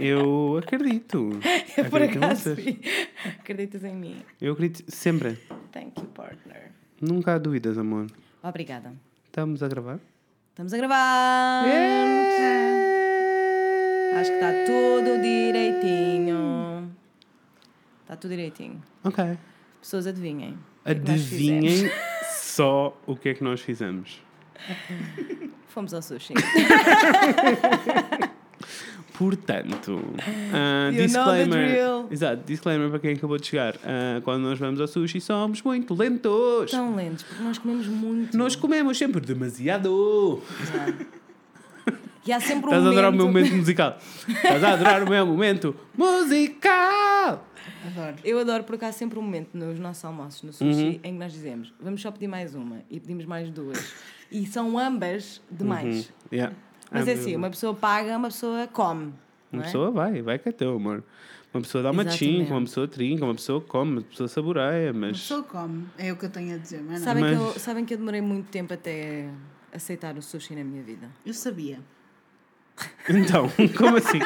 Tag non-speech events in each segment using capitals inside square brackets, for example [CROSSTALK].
Eu acredito. Eu [LAUGHS] por Acredito acaso acreditas em mim. Eu acredito sempre. Thank you, partner. Nunca há dúvidas, amor. Obrigada. Estamos a gravar? Estamos a gravar. Acho que está tudo direitinho. Está tudo direitinho. Ok. Pessoas adivinhem. é Adivinhem só o que é que nós fizemos. [LAUGHS] Fomos ao sushi. [LAUGHS] Portanto, the disclaimer. Exato, disclaimer para quem acabou de chegar. Ah, quando nós vamos ao sushi, somos muito lentos. Tão lentos, porque nós comemos muito. Nós comemos sempre demasiado. E há sempre um Estás a adorar o meu momento... momento musical. Estás a adorar o meu momento musical. Adoro. Eu adoro porque há sempre um momento nos nossos almoços no sushi Uhum. em que nós dizemos vamos só pedir mais uma e pedimos mais duas. E são ambas demais. Uhum. Yeah. Mas Ah, é assim, uma pessoa paga, uma pessoa come. Uma é? pessoa vai, vai que é teu, amor. Uma pessoa dá uma chinca, uma pessoa trinca, uma pessoa come, uma pessoa saboreia, mas. pessoa come, é o que eu tenho a dizer, mas não. Sabem, Mas- que eu, sabem que eu demorei muito tempo até aceitar o sushi na minha vida. Eu sabia. Então, [LAUGHS] como assim?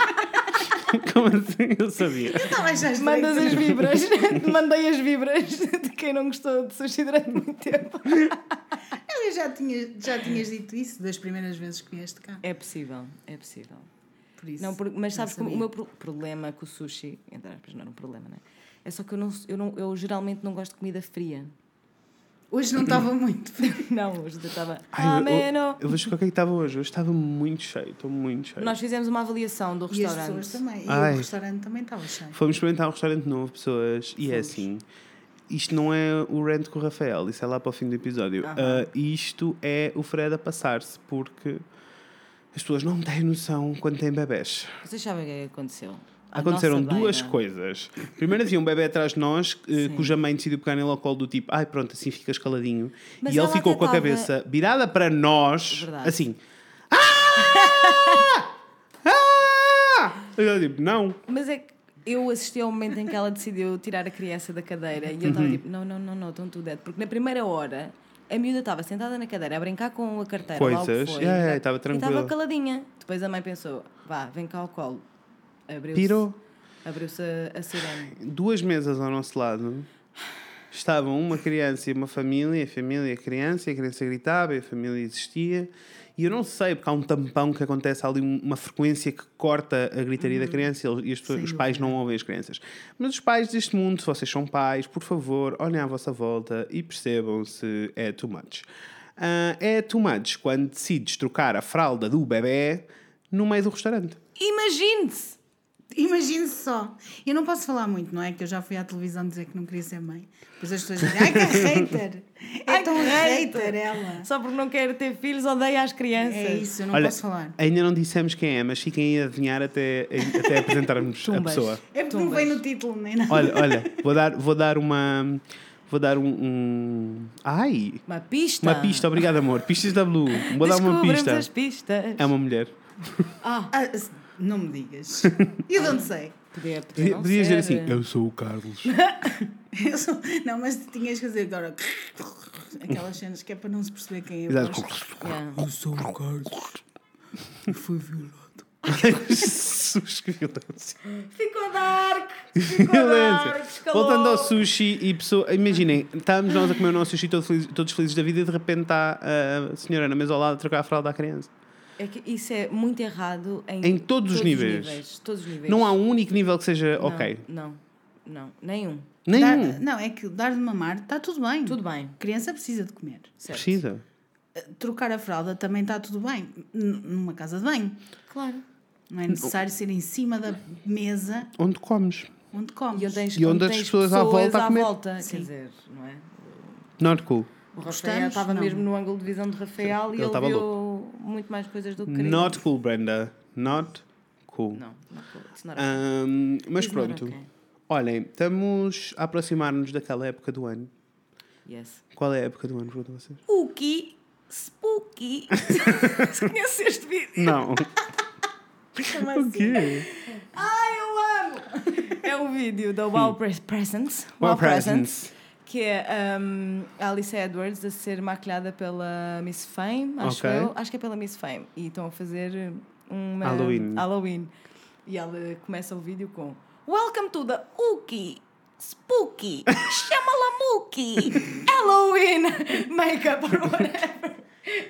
[LAUGHS] como assim? Eu sabia. Já Mandas as vibras, [LAUGHS] mandei as vibras de quem não gostou de sushi durante muito tempo. Eu já, tinha, já tinhas dito isso das primeiras vezes que vieste cá. É possível, é possível. Por isso. Não, por- mas sabes que o meu pro- problema com o sushi, entre aspas, não era um problema, não é? É só que eu, não, eu, não, eu geralmente não gosto de comida fria. Hoje não estava muito. [LAUGHS] Não, hoje eu estava. Ameno. eu, explicar o que é que estava hoje. Hoje estava muito cheio, estou muito cheio. Nós fizemos uma avaliação do E as restaurante. pessoas também. E Ai. o restaurante também estava cheio. Fomos experimentar um restaurante novo, pessoas, e é Fomos. assim. Isto não é o rant com o Rafael, isso é lá para o fim do episódio. Ah, isto é o Fred a passar-se, porque as pessoas não têm noção quando têm bebés. Vocês sabem o que é que aconteceu? Aconteceram nossa duas coisas. Primeiro havia um bebê atrás de nós, eh, Sim. cuja mãe decidiu pegar nele ao colo do tipo, ai pronto, assim ficas caladinho. Mas e ele ficou com a tava- cabeça virada para nós, Verdade. assim. Ah! Ah! Eu tipo, não. Mas é que eu assisti ao momento em que ela decidiu tirar a criança da cadeira e eu Uhum. estava tipo, não, não, não, não, don't do that. Porque na primeira hora a miúda estava sentada na cadeira a brincar com a carteira. lá o que Coisas. foi, Yeah, yeah, e estava E tranquila. estava caladinha. Depois a mãe pensou, vá, vem cá ao colo. Abriu-se Pirou. abriu-se a, a sirene. Duas mesas ao nosso lado estavam uma criança e uma família, a família e a criança, e a criança gritava e a família existia. E eu não sei, porque há um tampão que acontece há ali, um- uma frequência que corta a gritaria da criança e as os pais não ouvem as crianças. Mas os pais deste mundo, se vocês são pais, por favor, olhem à vossa volta e percebam se é too much. Ah, é too much quando decides trocar a fralda do bebê no meio do restaurante. Imagine-se! Imagine-se só. Eu não posso falar muito, não é? Que eu já fui à televisão dizer que não queria ser mãe. Depois as pessoas dizem, ai que [LAUGHS] hater! É Ai, tão hater! hater ela. Só porque não quer ter filhos, odeia as crianças. É isso, eu não Olha, posso falar. Ainda não dissemos quem é, mas fiquem a adivinhar até, até apresentarmos a pessoa. É porque não Tumbas. vem no título nem nada. Olha, olha, vou dar, vou dar uma. Vou dar um. um- ai! Uma pista. Uma pista, obrigado, amor. Pistas da Blue. Vou dar uma pista. as pistas. É uma mulher. Ah, Ah, não me digas. [LAUGHS] E de onde sei? podia, podia Podia- não Podias dizer assim: Eu sou o Carlos. [LAUGHS] Eu sou- Não, mas tinhas que fazer agora [LAUGHS] aquelas cenas que é para não se perceber quem é. Exato. Yeah. Eu sou o Carlos. E fui violado. Jesus, que violência. Ficou dark! Ficou Violência. dark! escalou. Voltando ao sushi e pessoa. Imaginem, estamos nós a comer o nosso sushi todos felizes, todos felizes da vida e de repente está a senhora na mesa ao lado a trocar a fralda à criança. É que isso é muito errado em, Em todos os níveis. Todos os níveis. Não há um único nível que seja Não, ok. Não, não, nenhum. Dar- Nenhum. não, é que dar de mamar está tudo bem. Tudo bem. A criança precisa de comer. Certo. Precisa. Trocar a fralda também está tudo bem. N- numa casa de banho. Claro. Não é necessário ser em cima da mesa Onde comes. onde comes. E onde tens, E onde as tens pessoas à volta a comer. volta, Sim. Quer dizer, não é? Not cool. O Rafael estava Não. mesmo no ângulo de visão de Rafael Ele e ele estava viu muito mais coisas do que queria. Not cool, Brenda. Not cool. Não, not cool. It's not Ahm, mas It's not pronto. okay. Olhem, estamos a aproximar-nos daquela época do ano. Yes. Qual é a época do ano, pergunto a vocês? Spooky. Spooky. [LAUGHS] Se conheces este vídeo? Não. Chama o assim. quê? Ai, eu amo! É um vídeo da Wow Pre- Presents. Wow Presents. Que é um, a Alice Edwards a ser maquilhada pela Miss Fame, acho Ok. eu. Acho que é pela Miss Fame. E estão a fazer uma... Halloween. Halloween. E ela começa o vídeo com Welcome to the Uki, Spooky, Shamalamuki, Halloween, Makeup or whatever.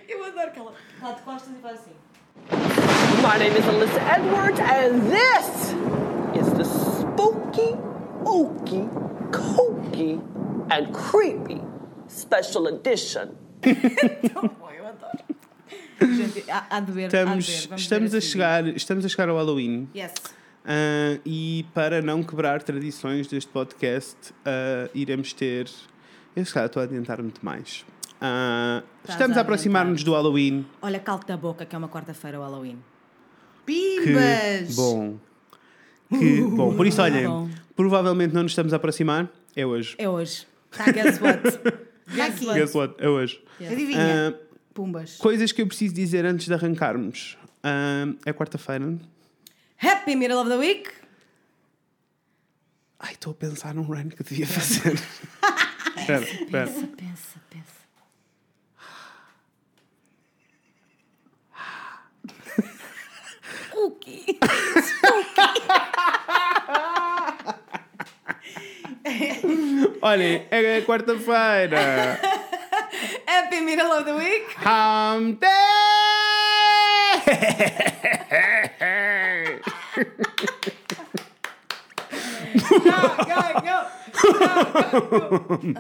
Eu adoro que ela está de costas e faz assim. My name is Alyssa Edwards, and this is the spooky, ooky, kooky, and creepy special edition. Tão bom, eu adoro. Gente, há, há de ver, há de Estamos. Vamos estamos, ver a chegar, estamos a chegar ao Halloween. Yes. Ah, e para não quebrar tradições deste podcast, ah, iremos ter. Eu se calhar estou a adiantar muito mais. Ah, estamos a a aproximar-nos do Halloween. Olha, calte da boca que é uma quarta-feira o Halloween. Que Pimbas! bom. Que bom. Por isso, [LAUGHS] olhem, provavelmente não nos estamos a aproximar. É hoje. É hoje. Tá, guess what? [LAUGHS] Está aqui. Guess what? É hoje. Adivinha? Ah, Pumbas. coisas que eu preciso dizer antes de arrancarmos. Ah, é quarta-feira. Happy Middle of the Week. Ai, estou a pensar num run que devia fazer. [LAUGHS] Espera, espera. Pensa, pensa, pensa. Cookie. [LAUGHS] [LAUGHS] Olhem, é quarta-feira. [LAUGHS] Happy Middle of the Week. Hum Day!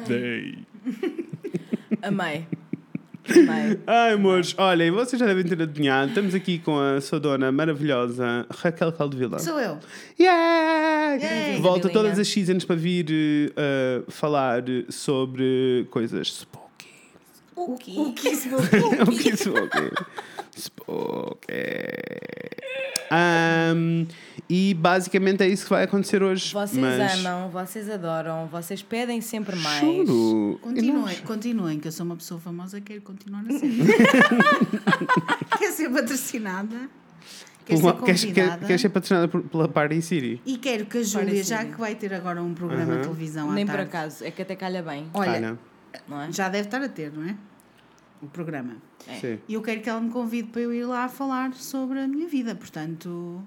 Day. Amei. Ai, amores, olhem, vocês já devem ter adivinhado. Estamos aqui com a sua dona maravilhosa Raquel Caldevila. Sou eu. Yeah! Yay! Volta todas as seasons para vir uh, falar sobre coisas spooky. Cookie. O que [LAUGHS] isso? [LAUGHS] O que é spooky? Spooky. [LAUGHS] Um, e basicamente é isso que vai acontecer hoje. Vocês mas... amam, vocês adoram, vocês pedem sempre mais. Juro. Continuem, continuem, que eu sou uma pessoa famosa quero continuar a ser. [LAUGHS] quer ser patrocinada, quer ser Queres, quer, queres ser patrocinada por- pela Party City? E quero que a Júlia, já que vai ter agora um programa de televisão à Nem por tarde, acaso, é que até calha bem, Olha, não é? já deve estar a ter, não é? O programa. sim. E eu quero que ela me convide para eu ir lá falar sobre a minha vida. Portanto,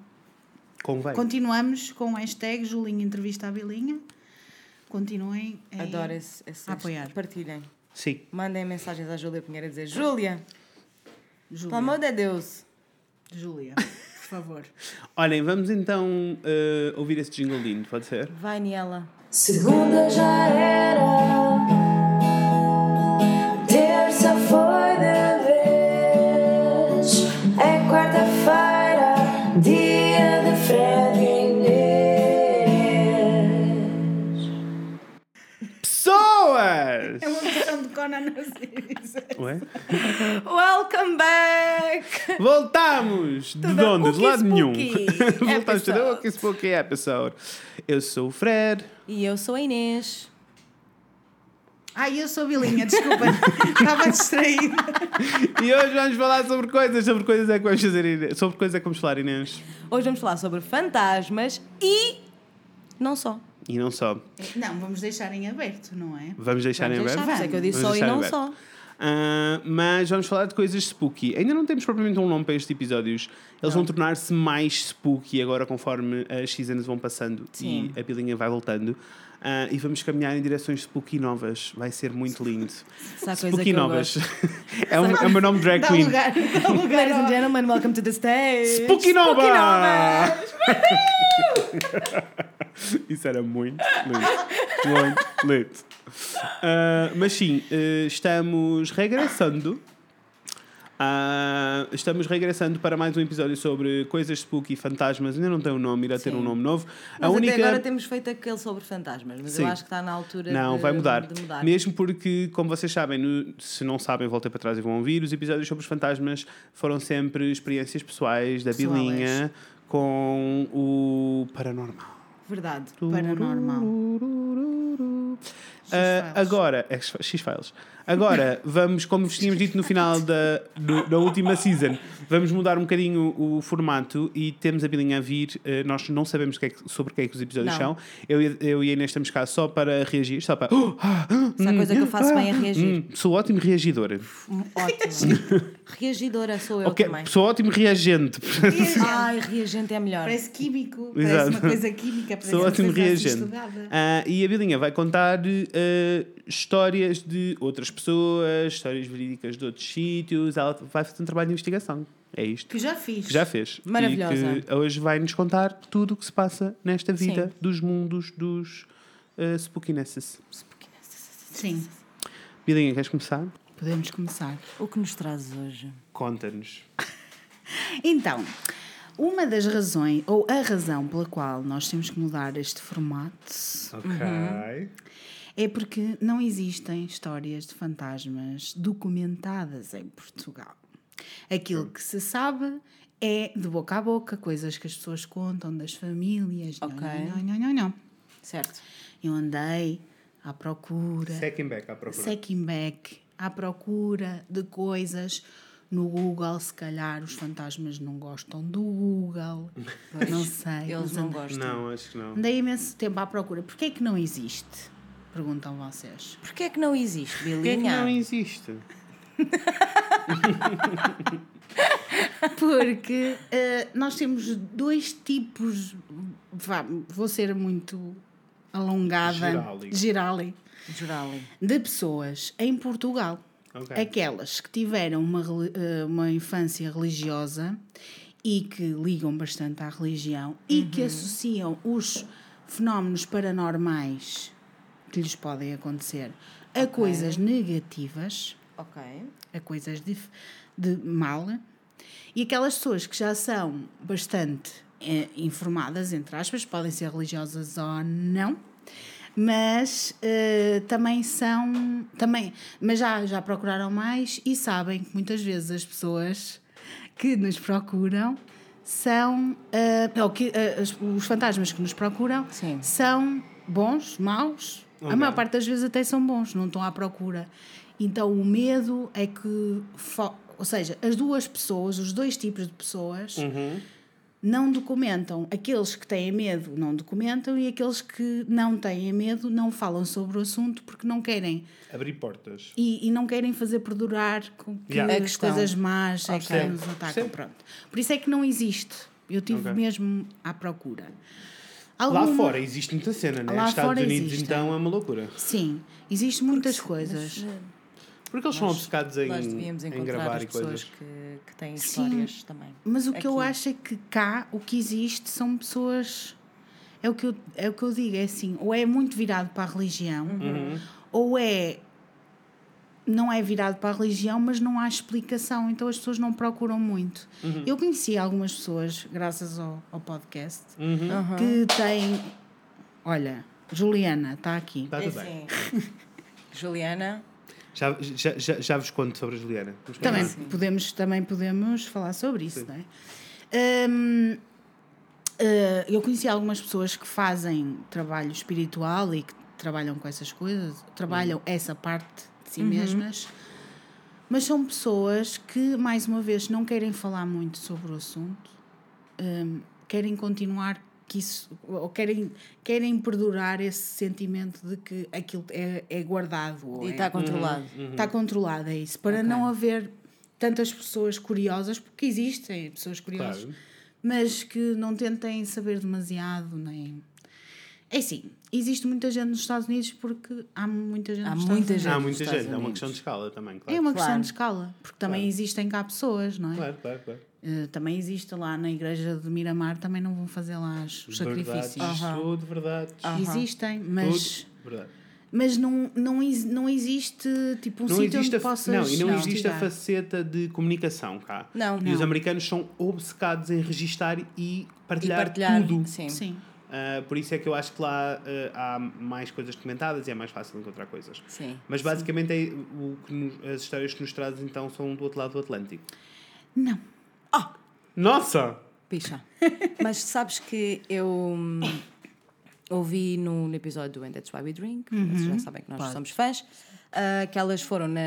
Convém. continuamos com o hashtag Julinha Entrevista à Bilinha. Continuem a Adoro esse, esse a apoiar. Partilhem. Sim. Mandem mensagens à Júlia Pinheiro a dizer Júlia, pelo amor de Deus. Júlia, por favor. [LAUGHS] Olhem, vamos então uh, ouvir esse jingle lindo, pode ser? Vai, Niela. Segunda já era. Ué? Welcome back! Voltamos! De Tudo onde? De lado nenhum. Spooky [LAUGHS] Voltamos de episode. Ookie Spooky Episode. Eu sou o Fred. E eu sou a Inês. Ai, eu sou a Bilinha, desculpa. [LAUGHS] Estava distraída. E hoje vamos falar sobre coisas. Sobre coisas é que vamos fazer, Inês. Sobre coisas é que vamos falar, Inês. Hoje vamos falar sobre fantasmas e não só. E não só. Não, vamos deixar em aberto, não é? Vamos deixar em Vamos breve. deixar, isso é que eu disse Vamos só e em não só. Ah, mas vamos falar de coisas spooky. Ainda não temos propriamente um nome para estes episódios. Eles vão tornar-se mais spooky agora conforme as seasons vão passando Sim. e a pilinha vai voltando. Ah, e vamos caminhar em direções spooky novas. Vai ser muito lindo. Spooky novas. [LAUGHS] é, um, é o meu nome drag Dá queen. lugar, dá [LAUGHS] lugar. Ladies and gentlemen, welcome to the stage. Spooky Nova! Novas! [LAUGHS] [LAUGHS] Isso era muito lindo. Muito lindo. Ah, mas sim, eh, estamos regressando. Ah, estamos regressando para mais um episódio sobre coisas spooky e fantasmas. Ainda não tem um nome, irá ter Sim. um nome novo. Mas até agora temos feito aquele sobre fantasmas, mas Sim. eu acho que está na altura Não, de, vai mudar. de mudar. Mesmo porque, como vocês sabem, no- se não sabem, voltem para trás e vão ouvir. Os episódios sobre os fantasmas foram sempre experiências pessoais da Pessoais. Bilinha com o paranormal. Verdade. Paranormal. Ah, X-Files. agora, é X-Files. Agora, [LAUGHS] vamos, como vos tínhamos dito no final da, do- da última season, vamos mudar um bocadinho o formato e temos a Bilinha a vir. Ah, nós não sabemos que é que- sobre o que é que os episódios Não. são. Eu, eu e a Inês estamos cá só para reagir, só para. Ah, Se há coisa que eu faço bem é hum, reagir. sou ótimo reagidor. Ótimo. [LAUGHS] [LAUGHS] Reagidora sou eu Ok, também. sou ótimo reagente. [LAUGHS] Ai, reagente é melhor. Parece químico, Exato. parece uma coisa química, parece Sou uma ótimo coisa assim reagente. Ah, e a Bilinha vai contar ah, histórias de outras pessoas, histórias verídicas de outros sítios. Ela vai fazer um trabalho de investigação. É isto. Que já fiz. Que já fez. Maravilhosa. E que hoje vai nos contar tudo o que se passa nesta vida Sim. dos mundos dos uh, spookinesses. Sim, Bilinha, queres começar? Podemos começar. O que nos trazes hoje? Conta-nos. [LAUGHS] Então, uma das razões, ou a razão pela qual nós temos que mudar este formato, Ok. é porque não existem histórias de fantasmas documentadas em Portugal. Aquilo que se sabe é de boca a boca, coisas que as pessoas contam das famílias. Não, Ok. Não, não, não, não. Certo. Eu andei à procura. Second back à procura. Secking back à procura de coisas no Google. Se calhar os fantasmas não gostam do Google. Não [LAUGHS] sei. Eles não gostam. Não, acho que não. Andei imenso tempo à procura. Porquê é que não existe? Perguntam vocês. Porquê é que não existe, Porquê é que Bilinha? não existe? [LAUGHS] Porque eh, nós temos dois tipos. vá, vou ser muito alongada. Girali. Girali. Jurali. De pessoas em Portugal. Ok. Aquelas que tiveram uma, eh, uma infância religiosa e que ligam bastante à religião e que associam os fenómenos paranormais que lhes podem acontecer a coisas negativas, Ok. a coisas de, de mal, e aquelas pessoas que já são bastante eh, informadas, entre aspas, podem ser religiosas ou não, mas eh, também são também mas já já procuraram mais e sabem que muitas vezes as pessoas que nos procuram são eh, ou que as- os fantasmas que nos procuram Sim. são bons maus a Ok. maior parte das vezes até são bons não estão à procura então o medo é que fo- ou seja as duas pessoas os dois tipos de pessoas não documentam. Aqueles que têm medo não documentam e aqueles que não têm medo não falam sobre o assunto porque não querem Abrir portas. e, e não querem fazer perdurar com que Yeah. As questão. coisas más é que nos atacam. Pronto. Por isso é que não existe. Eu estive Ok. mesmo à procura. Lá fora existe muita cena, né? Lá Estados fora Unidos, existe. então, é uma loucura. Sim, existem muitas coisas. Porque eles são obcecados em, Nós devíamos em encontrar gravar e pessoas coisas. que, que têm Sim. histórias também. Mas o que eu Aqui. acho é que cá o que existe são pessoas. É o que eu, é o que eu digo, é assim, ou é muito virado para a religião, Uhum. ou é. Não é virado para a religião, mas não há explicação, então as pessoas não procuram muito. Uhum. Eu conheci algumas pessoas, graças ao, ao podcast, Uhum. Que têm. Olha, Juliana está aqui. Está É tudo bem. assim. Juliana, Já, já, já, já vos conto sobre a Juliana. Também podemos, também podemos falar sobre isso, não é? Hum, eh, eu conheci algumas pessoas que fazem trabalho espiritual e que trabalham com essas coisas, trabalham essa parte de si mesmas, mas são pessoas que, mais uma vez, não querem falar muito sobre o assunto, hum, querem continuar que isso, ou querem, querem perdurar esse sentimento de que aquilo é, é guardado. ou e é- está controlado. Está controlado, é isso. Para Ok. não haver tantas pessoas curiosas, porque existem pessoas curiosas, Claro. mas que não tentem saber demasiado, nem. É assim, existe muita gente nos Estados Unidos porque há muita gente Há nos muita Estados gente. Há Unidos. muita Estados gente, é uma Unidos. questão de escala também, É claro. uma questão Claro. de escala, porque também Claro. existem cá pessoas, não é? Claro, claro, claro. Eh, também existe lá na igreja de Miramar, também não vão fazer lá os os sacrifícios. Verdades, tudo verdade. Existem, mas, Tudo verdade. mas não, não, não existe tipo um Não sítio existe, onde a, possas não, e não existe a investigar. faceta de comunicação cá. Não. E os Não. americanos são obcecados em registar e E partilhar, partilhar. tudo. Sim. Sim. Ah, por isso é que eu acho que lá ah, há mais coisas documentadas e é mais fácil encontrar coisas. Sim. Mas basicamente é o que nos- as histórias que nos trazes então são do outro lado do Atlântico. Não. Nossa! Picha. Mas sabes que eu hum, ouvi no, no episódio do And That's Why We Drink, vocês já sabem que nós Pode. somos fãs, ah, que elas foram na,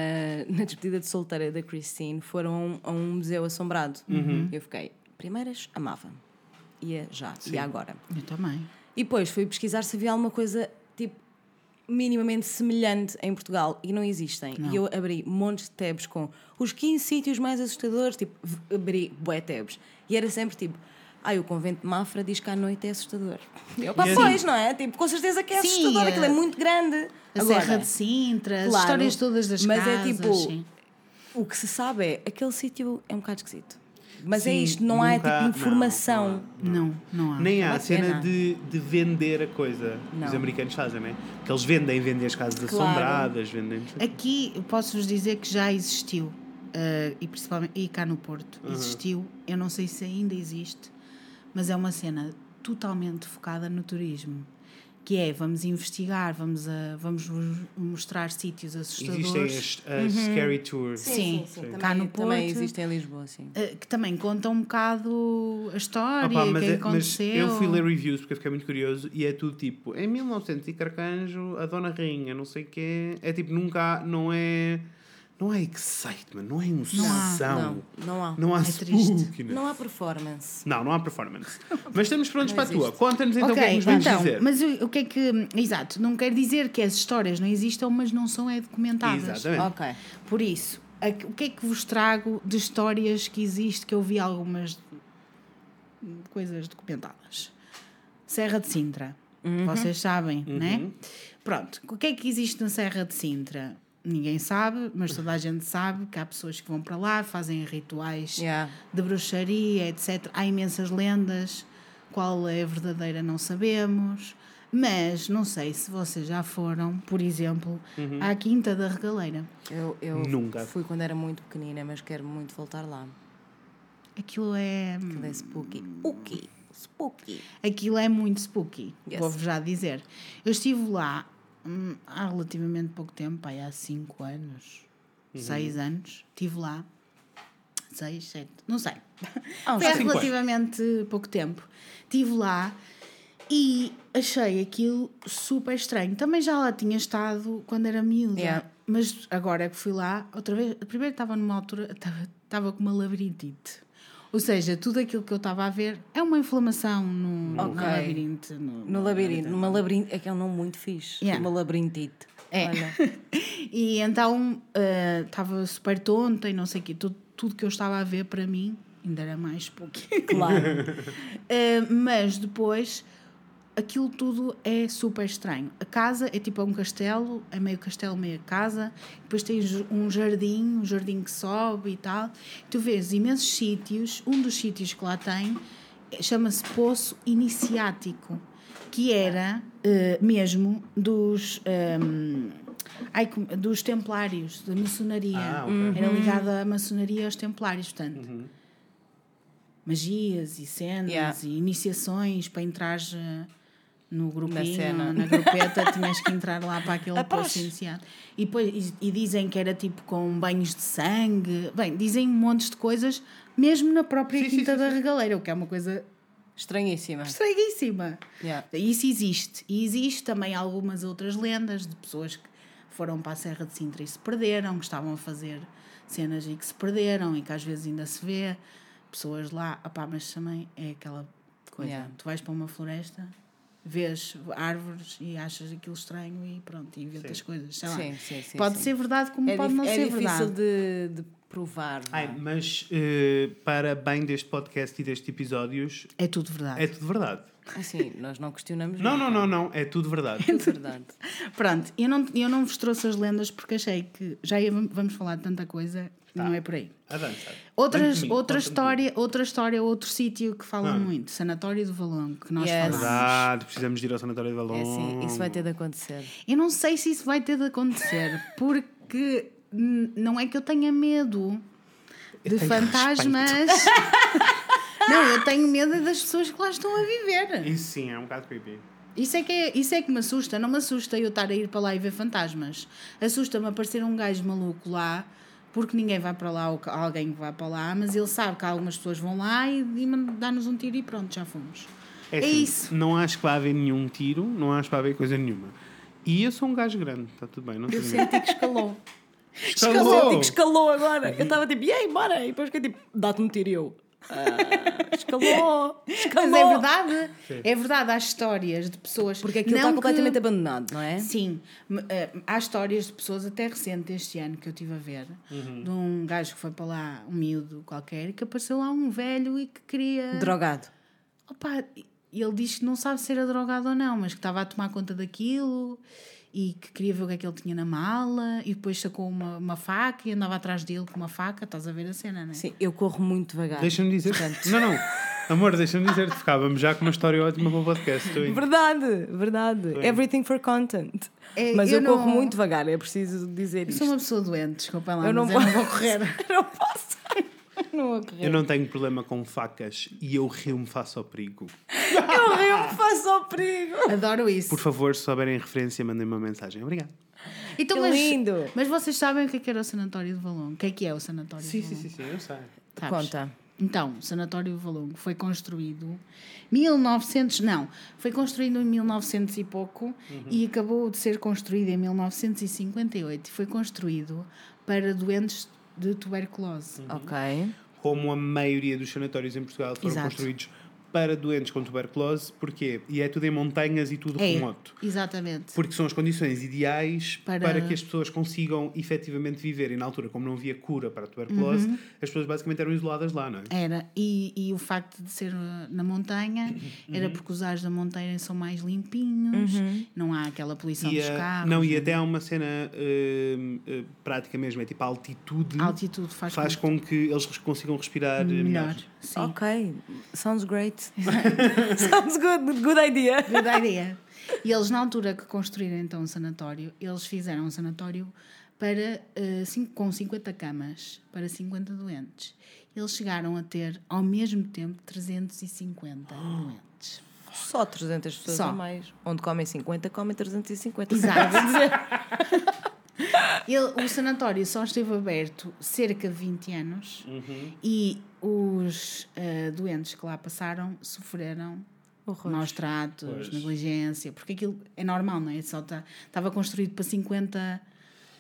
na despedida de solteira da Christine, foram a um museu assombrado. Eu fiquei, primeiras, amava. Ia já, e agora. Eu também. E depois fui pesquisar se havia alguma coisa tipo minimamente semelhante em Portugal e não existem. E eu abri montes de tabs com os 15 sítios mais assustadores, tipo, abri bué tabs. E era sempre tipo, ai, o convento de Mafra diz que à noite é assustador. Eu, pá, é pois, não é? Tipo, com certeza que é Sim, assustador, é- aquilo é muito grande. A Agora, Serra de Sintra, as claro, histórias todas das mas casas. é tipo, sim. o que se sabe é, aquele sítio é um bocado esquisito. Mas é Sim, isto, não há nunca- tipo não, informação. Não, não há. Nem há a cena de, de vender a coisa que os Não. americanos fazem, não é? Que eles vendem, vendem as casas Claro. assombradas, vendem. Aqui posso-vos dizer que já existiu, eh, e principalmente e cá no Porto, existiu, eu não sei se ainda existe, mas é uma cena totalmente focada no turismo. Que é, vamos investigar, vamos, a, vamos vos mostrar sítios assustadores. Existem as, as scary tours. Sim, Também, cá no também Porto. existe em Lisboa, sim. eh, que também contam um bocado a história, Opa, o que é- aconteceu. mas eu fui ler reviews porque eu fiquei muito curioso e é tudo tipo, em 1900 e carcanjo, a Dona Rainha, não sei o quê, é tipo, nunca há, não é, não é excitement, não é emoção, Não, não há. não há É spookiness. Não há performance. Não, [LAUGHS] não há performance. Mas estamos prontos Não para a tua. Conta-nos então o que é que nos vens então, dizer. mas o, o que é que. Exato, não quer dizer que as histórias não existam, mas não são é documentadas. Exatamente. Ok. Por isso, a- o que é que vos trago de histórias que existe, que eu vi algumas coisas documentadas? Serra de Sintra. Vocês sabem, né? Pronto, o que é que existe na Serra de Sintra? Ninguém sabe, mas toda a gente sabe que há pessoas que vão para lá, fazem rituais Yeah. de bruxaria, etc. Há imensas lendas, qual é a verdadeira não sabemos. Mas não sei se vocês já foram, por exemplo, à Quinta da Regaleira. Eu, eu Nunca. fui quando era muito pequenina, mas quero muito voltar lá. Aquilo é. Aquilo é spooky. O quê? Spooky. Aquilo é muito spooky, Yes. vou-vos já dizer. Eu estive lá hum, há relativamente pouco tempo, pai, há 5 anos, 6 anos, estive lá. 6, 7, não sei. Há uns Foi há relativamente pouco tempo. Estive lá e achei aquilo super estranho. Também já lá tinha estado quando era miúda. Yeah. Mas agora é que fui lá, outra vez, primeiro estava numa altura, [LAUGHS] estava, estava com uma labirintite. Ou seja, tudo aquilo que eu estava a ver é uma inflamação no, no Ok. labirinto. No, No labirinto. Numa labirinto. É que é um nome muito fixe. Yeah. Uma labirintite. É. [LAUGHS] E então eh, estava super tonta e não sei o quê. Tudo, tudo que eu estava a ver para mim ainda era mais spooky. Claro. [LAUGHS] Eh, mas depois aquilo tudo é super estranho. A casa é tipo um castelo, é meio castelo, meio casa. Depois tens um jardim, um jardim que sobe e tal. Tu vês imensos sítios. Um dos sítios que lá tem eh, chama-se Poço Iniciático, que era eh, mesmo dos. ehm, ai, dos templários, da maçonaria. Ah, ok. Era ligada à maçonaria e aos templários, portanto magias e cenas Yeah. e iniciações para entrar no grupinho, cena. na grupeta, tinhas que entrar lá para aquele [LAUGHS] poço iniciado. E, depois, e, e dizem que era tipo com banhos de sangue. Bem, dizem montes de coisas, mesmo na própria Sim, sim, Quinta sim, da sim. Regaleira, o que é uma coisa Estranhíssima. estranhíssima. Yeah. Isso existe. E existe também algumas outras lendas de pessoas que foram para a Serra de Sintra e se perderam, que estavam a fazer cenas e que se perderam e que às vezes ainda se vê. Pessoas lá, opá, mas também é aquela coisa. Yeah. Tu vais para uma floresta, vês árvores e achas aquilo estranho e pronto, e inventas coisas. Sei lá. Sim, sim, sim, pode sim. ser verdade como É, pode não é ser difícil verdade. de, de provar. Ai, vá. mas eh, para bem deste podcast e destes episódios, É tudo verdade. é tudo verdade. Assim, nós não questionamos Não, não, não, não, é tudo verdade. É verdade. [LAUGHS] Pronto, eu não, eu não vos trouxe as lendas porque achei que já ia- vamos falar de tanta coisa, não é por aí. Avança. Outras, comigo, outra, história, outra história, outro sítio que falam Ah. muito, Sanatório do Valongo, que nós Yes. falamos. Verdade, precisamos de ir ao Sanatório de Valongo. É assim, isso vai ter de acontecer. Eu não sei se isso vai ter de acontecer, [LAUGHS] porque hum, não é que eu tenha medo de tenho fantasmas. [LAUGHS] não, eu tenho medo das pessoas que lá estão a viver. Isso sim, é um bocado creepy. Isso é, que é, isso é que me assusta. Não me assusta eu estar a ir para lá e ver fantasmas. Assusta-me aparecer um gajo maluco lá, porque ninguém vai para lá ou alguém vai para lá, mas ele sabe que algumas pessoas vão lá e, e dá-nos um tiro e pronto, já fomos. É, É assim, isso. Não acho que vai haver nenhum tiro, não acho que vai haver coisa nenhuma. E eu sou um gajo grande, está tudo bem, não Eu tenho medo. senti que escalou. Escalou! Que escalou agora. Eu estava tipo, e aí, bora. E depois que tipo, dá-te um tiro e eu. Ah, escalou! Escalou! Mas é verdade, é verdade, há histórias de pessoas. Porque aquilo não está que- completamente abandonado, não é? Sim, eh, há histórias de pessoas até recentes este ano que eu estive a ver, Uhum. de um gajo que foi para lá, um miúdo qualquer, e que apareceu lá um velho e que queria. Drogado. Opa, e ele diz que não sabe se era drogado ou não, mas que estava a tomar conta daquilo e que queria ver o que é que ele tinha na mala e depois sacou uma, uma faca e andava atrás dele com uma faca. Estás a ver a cena, não é? Sim, eu corro muito devagar. Deixa-me dizer. Não, não. Amor, deixa-me dizer-te. Ficávamos já com uma história ótima para o podcast. Verdade, verdade. Everything for content. É, Mas eu, eu corro não- muito devagar, é preciso dizer Eu isto. sou uma pessoa doente, desculpem lá, Eu não eu não posso. vou correr. [LAUGHS] Eu não posso. Não vou correr. Eu não tenho problema com facas e eu rio-me face ao perigo. Eu rio, faço ao perigo. Adoro isso. Por favor, se souberem referência, mandem-me uma mensagem. Obrigado. Então, Que mas, lindo. Mas vocês sabem o que é que era o Sanatório de Valongo? O que é que é o Sanatório Sim, de sim, Valongo? sim, sim, eu sei. Sabes? Conta. Então, o Sanatório de Valongo foi construído 1900, não, foi construído em 1900 e pouco e acabou de ser construído em 1958 e foi construído para doentes de tuberculose. Ok. Como a maioria dos sanatórios em Portugal foram Exato. construídos para doentes com tuberculose. Porquê? E é tudo em montanhas e tudo É, remoto. exatamente. Porque são as condições ideais para... Para- que as pessoas consigam efetivamente viver. E na altura, como não havia cura para a tuberculose, Uhum. as pessoas basicamente eram isoladas lá, não é? Era, e, e o facto de ser uh, na montanha Uhum. era porque os ares da montanha são mais limpinhos, não há aquela poluição E, dos a- carros. não, e né? até há uma cena hum, hum, prática mesmo, é tipo a altitude, a altitude faz, faz com com que eles consigam respirar que melhor. melhor. Sim. Ok. Sounds great. [LAUGHS] Sounds good. Good idea. Good idea. E eles, na altura que construíram então o sanatório, eles fizeram um sanatório para, cinco- com 50 camas para 50 doentes. Eles chegaram a ter, ao mesmo tempo, 350 [GASPS] doentes. Só 300 pessoas Só. a mais. Onde comem 50, comem 350. Exato. [LAUGHS] Ele- o sanatório só esteve aberto cerca de 20 anos e os eh, doentes que lá passaram sofreram Horrores. maus tratos, Pois. negligência, porque aquilo é normal, não é? Só tá- estava construído para 50.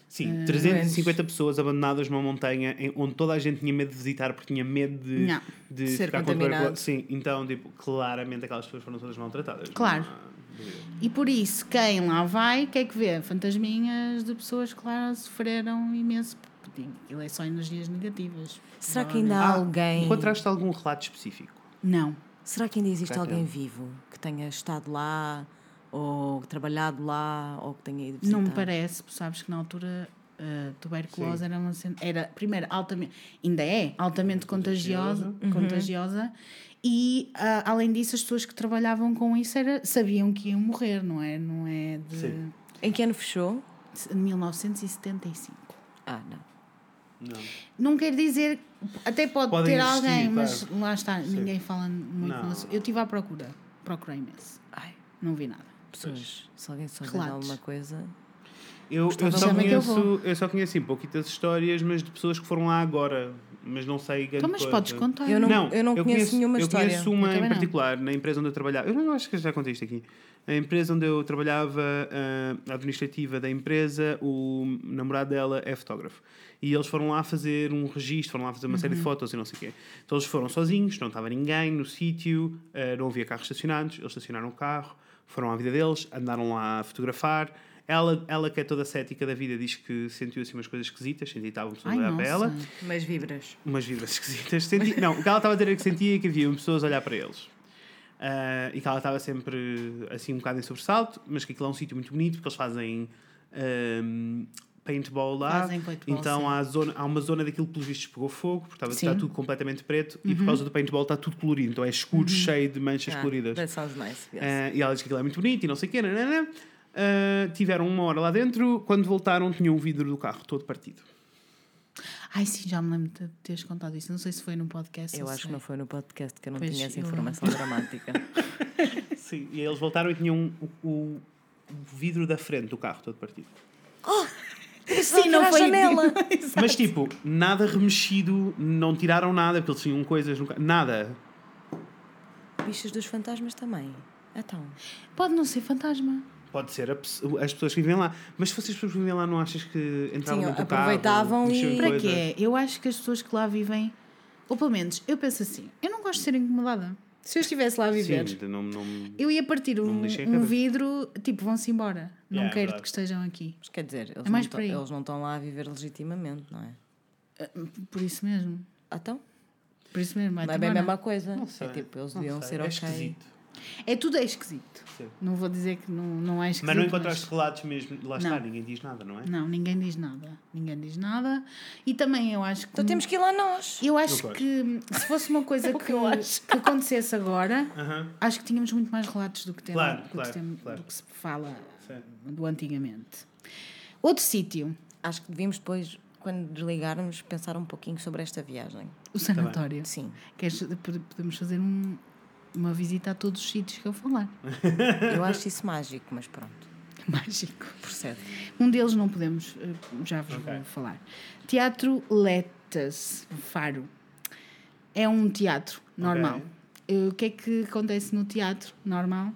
Sim, 350 pessoas abandonadas numa montanha em- onde toda a gente tinha medo de visitar porque tinha medo de, Não. de Ser ficar com contaminado. tuberculose. Sim, então, tipo, claramente aquelas pessoas foram todas maltratadas. Claro. Não. E por isso, quem lá vai, quer que vê? Fantasminhas de pessoas que lá sofreram imenso. porque Aquilo é só energias negativas. Será que ainda há Ah, alguém. Encontraste algum relato específico? Não. Será que ainda existe Será que alguém vivo que tenha estado lá, ou trabalhado lá, ou que tenha ido visitar? Não me parece, porque sabes que na altura a tuberculose era uma cena- era primeiro altamente, ainda é altamente contagiosa, contagiosa e ah, além disso as pessoas que trabalhavam com isso era, sabiam que iam morrer, não é? Não é de, Sim. Em que ano fechou? de 1975. Ah, não. Não. Não quer dizer, até pode Podem ter existir, alguém, claro. mas lá está, ninguém fala muito. Não. Eu estive à procura, procurei imenso, Ai, não vi nada. pessoas. Se alguém souber alguma coisa. Eu, eu, só que eu conheço, eu só conheço assim, pouquitas histórias, mas de pessoas que foram lá agora, mas não sei grande Então, mas coisa. podes contar. Eu não- eu não conheço nenhuma eu história. conheço uma Eu em também não. particular, na empresa onde eu trabalhava. Eu não acho que já contei isto aqui. A empresa onde eu trabalhava, ah, a administrativa da empresa, o namorado dela é fotógrafo. E eles foram lá fazer um registro, foram lá fazer uma série Uhum. de fotos e não sei o quê. Então eles foram sozinhos, não estava ninguém no sítio, ah, não havia carros estacionados, eles estacionaram o carro, foram à vida deles, andaram lá a fotografar. Ela, ela que é toda cética da vida, diz que sentiu assim umas coisas esquisitas, sentia que estavam pessoas Ai, a olhar para ela nossa. Mas vibras. umas vibras esquisitas. Senti... Não, o que ela estava a dizer é que sentia que havia pessoas a olhar para eles. Ah, e que ela estava sempre assim um bocado em sobressalto, mas que aquilo é um sítio muito bonito porque eles fazem ahm, paintball lá. Fazem paintball, então sim. há, zona, há uma zona daquilo que pelos vistos pegou fogo, porque estava. Uhum. está tudo completamente preto e por causa do paintball está tudo colorido, então é escuro, cheio de manchas Ah, coloridas. that sounds nice. Yes. Ah, e ela diz que aquilo é muito bonito e não sei o quê. nanana. Ah, tiveram uma hora lá dentro, quando voltaram tinham o vidro do carro todo partido. Ai, sim, já me lembro de teres contado isso. Não sei se foi no podcast. eu ou acho se que não foi no podcast que eu não Pois, tinha essa eu- informação dramática. [LAUGHS] Sim, e eles voltaram e tinham o, o- vidro da frente do carro todo partido. Sim, não foi janela. [LAUGHS] Mas tipo, nada remexido, não tiraram nada, porque eles tinham coisas no carro. Nada. Bichos dos fantasmas também. Então. Pode não ser fantasma. Pode ser as pessoas que vivem lá. Mas se vocês pessoas que vivem lá, não achas que entravam Sim, dentro do aproveitavam carro, e- Para quê? Eu acho que as pessoas que lá vivem Ou pelo menos, eu penso assim, eu não gosto de ser incomodada. Se eu estivesse lá a viver, Sim, não, não... eu ia partir um, um vidro, tipo, vão-se embora. Não Yeah, é quero verdade. que estejam aqui. Mas quer dizer, eles, É mais não, tão- eles não estão lá a viver legitimamente, não é? Por isso mesmo. Ah, Então, Por isso mesmo. não é bem a mesma coisa. Não sei, é tipo, eles deviam ser é ok. esquisito. É tudo é esquisito. Sim. Não vou dizer que não, não é esquisito. Mas não encontraste relatos mesmo, lá está, Não. ninguém diz nada, não é? Não, ninguém diz nada. Ninguém diz nada. E também eu acho que. Então temos que ir lá nós. Eu acho gosto. que se fosse uma coisa [LAUGHS] que, eu que acontecesse agora, Aham. acho que tínhamos muito mais relatos do que, temos, Claro, do que claro, tem- claro. do que se fala Sim. do antigamente. Outro sítio, Acho que devíamos depois, quando desligarmos, pensar um pouquinho sobre esta viagem. o sanatório. Sim. Queres- pode- podemos fazer um- uma visita a todos os sítios que eu falar. [LAUGHS] Eu acho isso mágico, mas pronto. Mágico. Procede. Um deles não podemos, eh, já vos Ok. vou falar. Teatro Letas, Faro. É um teatro normal. Eh, O que é que acontece no teatro normal?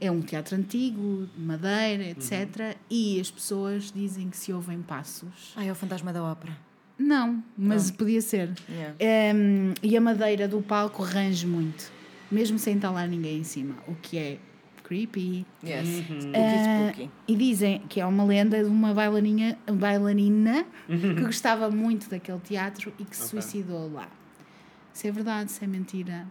É um teatro antigo, de madeira, etc. E as pessoas dizem que se ouvem passos. Ah, é o fantasma da ópera. Não, mas podia ser. Yeah. Em, e a madeira do palco range muito, mesmo sem estar lá ninguém em cima, o que é creepy. Yes. Spooky, Ah, spooky. e dizem que é uma lenda de uma bailarina, bailarina que gostava muito daquele teatro e que se suicidou lá. Se é verdade, se é mentira,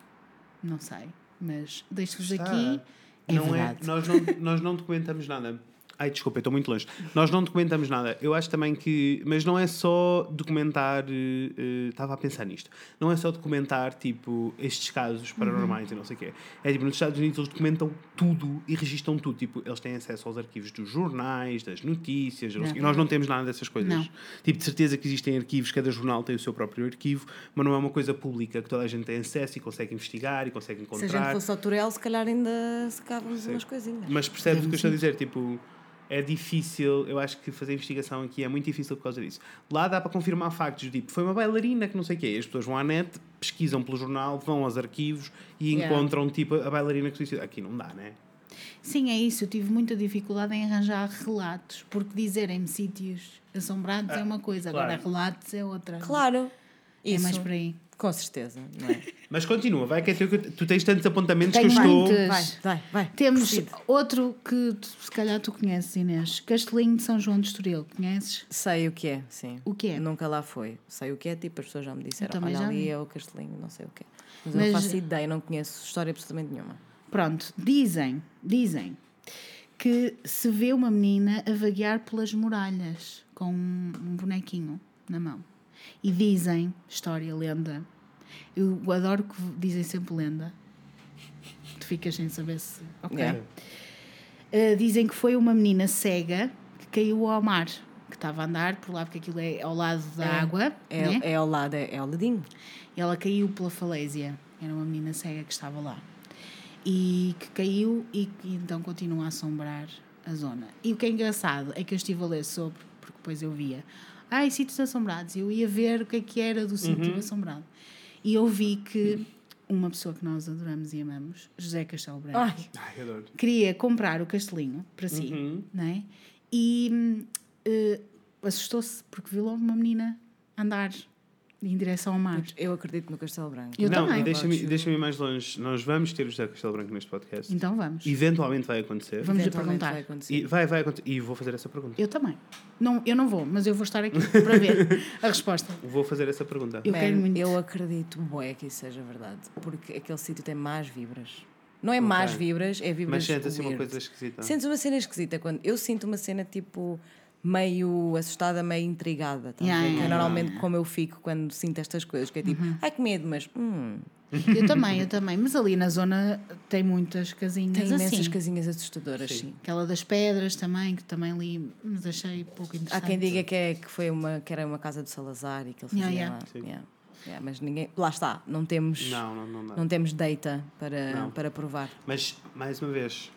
não sei. Mas deixo-vos aqui. É não verdade. é, nós, não, nós não documentamos nada. Ai, desculpa, estou muito longe. Nós não documentamos nada. Eu acho também que. Mas não é só documentar. eh, Estava a pensar nisto. Não é só documentar, tipo, estes casos paranormais e não sei o quê. É tipo, nos Estados Unidos eles documentam tudo e registram tudo. Tipo, eles têm acesso aos arquivos dos jornais, das notícias. não. Não. Nós não temos nada dessas coisas. Não. Tipo, de certeza que existem arquivos, cada jornal tem o seu próprio arquivo, mas não é uma coisa pública que toda a gente tem acesso e consegue investigar e consegue Se encontrar. a gente fosse ao Turel, se calhar ainda secávamos umas coisinhas. Mas percebes o que eu estou a dizer? Tipo, é difícil, eu acho que fazer investigação aqui é muito difícil por causa disso. Lá dá para confirmar factos, tipo, foi uma bailarina que não sei o quê. E as pessoas vão à net, pesquisam pelo jornal, vão aos arquivos e Yeah. encontram, tipo, a bailarina que suicidou. Aqui não dá, né? Sim, é isso. Eu tive muita dificuldade em arranjar relatos, porque dizerem-me sítios assombrados é uma coisa, agora claro. relatos é outra. Claro. É Isso, mais por aí. Com certeza, não é? [LAUGHS] Mas continua, vai que é teu que tu tens tantos apontamentos Tenho que eu estou. Vai, vai, vai. Temos Procede. outro que tu- se calhar tu conheces, Inês. Castelinho de São João de Estoril. Conheces? Sei o que é, sim. O que é? Nunca lá foi. Sei o que é, tipo, as pessoas já me disseram. Olha já ali é o castelinho, não sei o que é. Mas, eu Mas- não faço ideia, não conheço história absolutamente nenhuma. Pronto, dizem, dizem que se vê uma menina a vaguear pelas muralhas com um bonequinho na mão. E dizem, história, lenda. Eu adoro que dizem sempre lenda. Tu ficas sem saber se. Ok. Yeah. Uh, dizem que foi uma menina cega que caiu ao mar, que estava a andar por lá, porque aquilo é ao lado da água. É, né? é ao lado, é, é ao ladinho. E ela caiu pela falésia. Era uma menina cega que estava lá. E que caiu e que então continua a assombrar a zona. E o que é engraçado é que eu estive a ler sobre, porque depois eu via, ai, sítios assombrados. Eu ia ver o que é que era do sítio assombrado. E eu vi que uma pessoa que nós adoramos e amamos, José Castelo Branco, Ai, queria comprar o castelinho para si, não é? E eh, assustou-se porque viu logo uma menina andar em direção ao mar. eu acredito no Castelo Branco. Eu não, também. e deixa-me deixa ir mais longe. Nós vamos ter o José Castelo Branco neste podcast. Então vamos. Eventualmente vai acontecer. Vamos lhe perguntar. vai acontecer. E vai, vai acontecer. E vou fazer essa pergunta. Eu também. Não, eu não vou, mas eu vou estar aqui para ver a resposta. [LAUGHS] Vou fazer essa pergunta. Eu Man, quero muito. eu acredito bué que isso seja verdade. Porque aquele sítio tem más vibras. Não é más vibras, é vibras Mas sente assim uma coisa esquisita. Sentes uma cena esquisita. Quando eu sinto uma cena tipo meio assustada, meio intrigada. tá Yeah, yeah, é yeah, normalmente como eu fico quando sinto estas coisas, que é tipo, ai que medo, mas hum, Eu também, eu também. Mas ali na zona tem muitas casinhas tem imensas assim. casinhas assustadoras, sim. Aquela das pedras também, que também li, mas achei pouco Há interessante. quem diga que, é, que, foi uma, que era uma casa do Salazar e que ele fazia Yeah, lá. Yeah. Yeah, mas ninguém. Lá está, não temos, Não, não, não dá. não temos data para, Não. para provar. Mas, mais uma vez,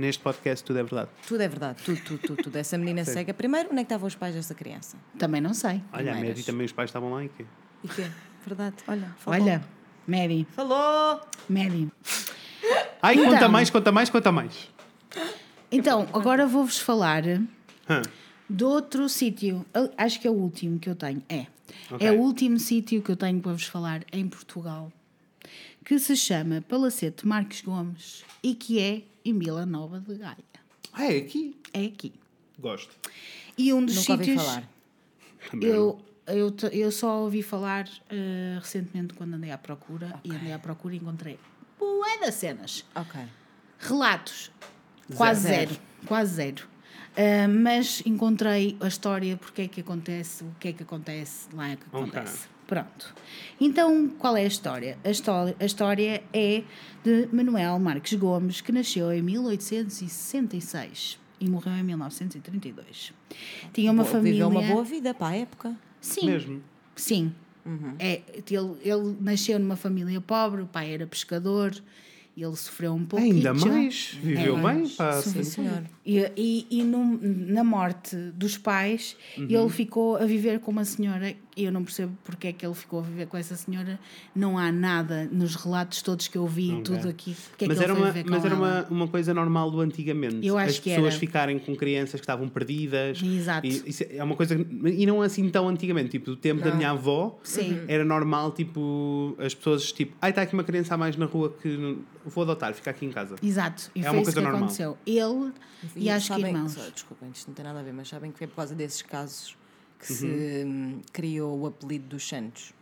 neste podcast tudo é verdade. Tudo é verdade, tudo, tudo, tudo. tudo. Essa menina [LAUGHS] cega. Primeiro, onde é que estavam os pais dessa criança? Também não sei. Olha, a. Mary também os pais estavam lá e quê? E quê? Verdade, olha. falou. Olha, Mary, Falou! Mary. Ai, Então. conta mais, conta mais, conta mais. Então, agora vou-vos falar Hã. de outro sítio. Acho que é o último que eu tenho. É. Ok. É o último sítio que eu tenho para vos falar em Portugal, que se chama Palacete Marques Gomes e que é em Vila Nova de Gaia. Ah, é aqui. É aqui. Gosto. E um dos Nunca ouvi sítios. falar. [LAUGHS] Eu, eu, eu só ouvi falar eh, recentemente quando andei à procura e andei à procura e encontrei bué das cenas. Ok. Relatos, quase Zero. zero. Quase zero. Ah, mas encontrei a história, porque é que acontece, o que é que acontece, lá é que acontece. Pronto. Então, qual é a história? A história, a história é de Manuel Marques Gomes, que nasceu em 1866 e morreu em 1932. Tinha uma Boa- família. Viveu uma boa vida para a época. Sim. Mesmo. Sim. É, ele, ele nasceu numa família pobre, o pai era pescador, ele sofreu um pouquinho. Ainda mais. Viveu É, bem. mas- Pá, Sim, senhor. E, e, e no- na morte dos pais, Uhum. ele ficou a viver com uma senhora. E eu não percebo porque é que ele ficou a viver com essa senhora. Não há nada nos relatos todos que eu vi, Ok. tudo aqui. Porque é mas era, foi uma, mas era ela. uma, uma coisa normal do antigamente. Eu acho As que pessoas era. ficarem com crianças que estavam perdidas. Exato. E, isso é uma coisa. E não assim tão antigamente. Tipo, do tempo da minha avó, Sim. era normal, tipo, as pessoas, tipo, ai, está aqui uma criança a mais na rua que não- vou adotar, fica aqui em casa. Exato. E É foi uma isso coisa que normal. aconteceu. Ele e, acho que sabem, irmãos. só- desculpem, isto não tem nada a ver, mas sabem que foi por causa desses casos que se Uhum. hum, criou o apelido dos Santos.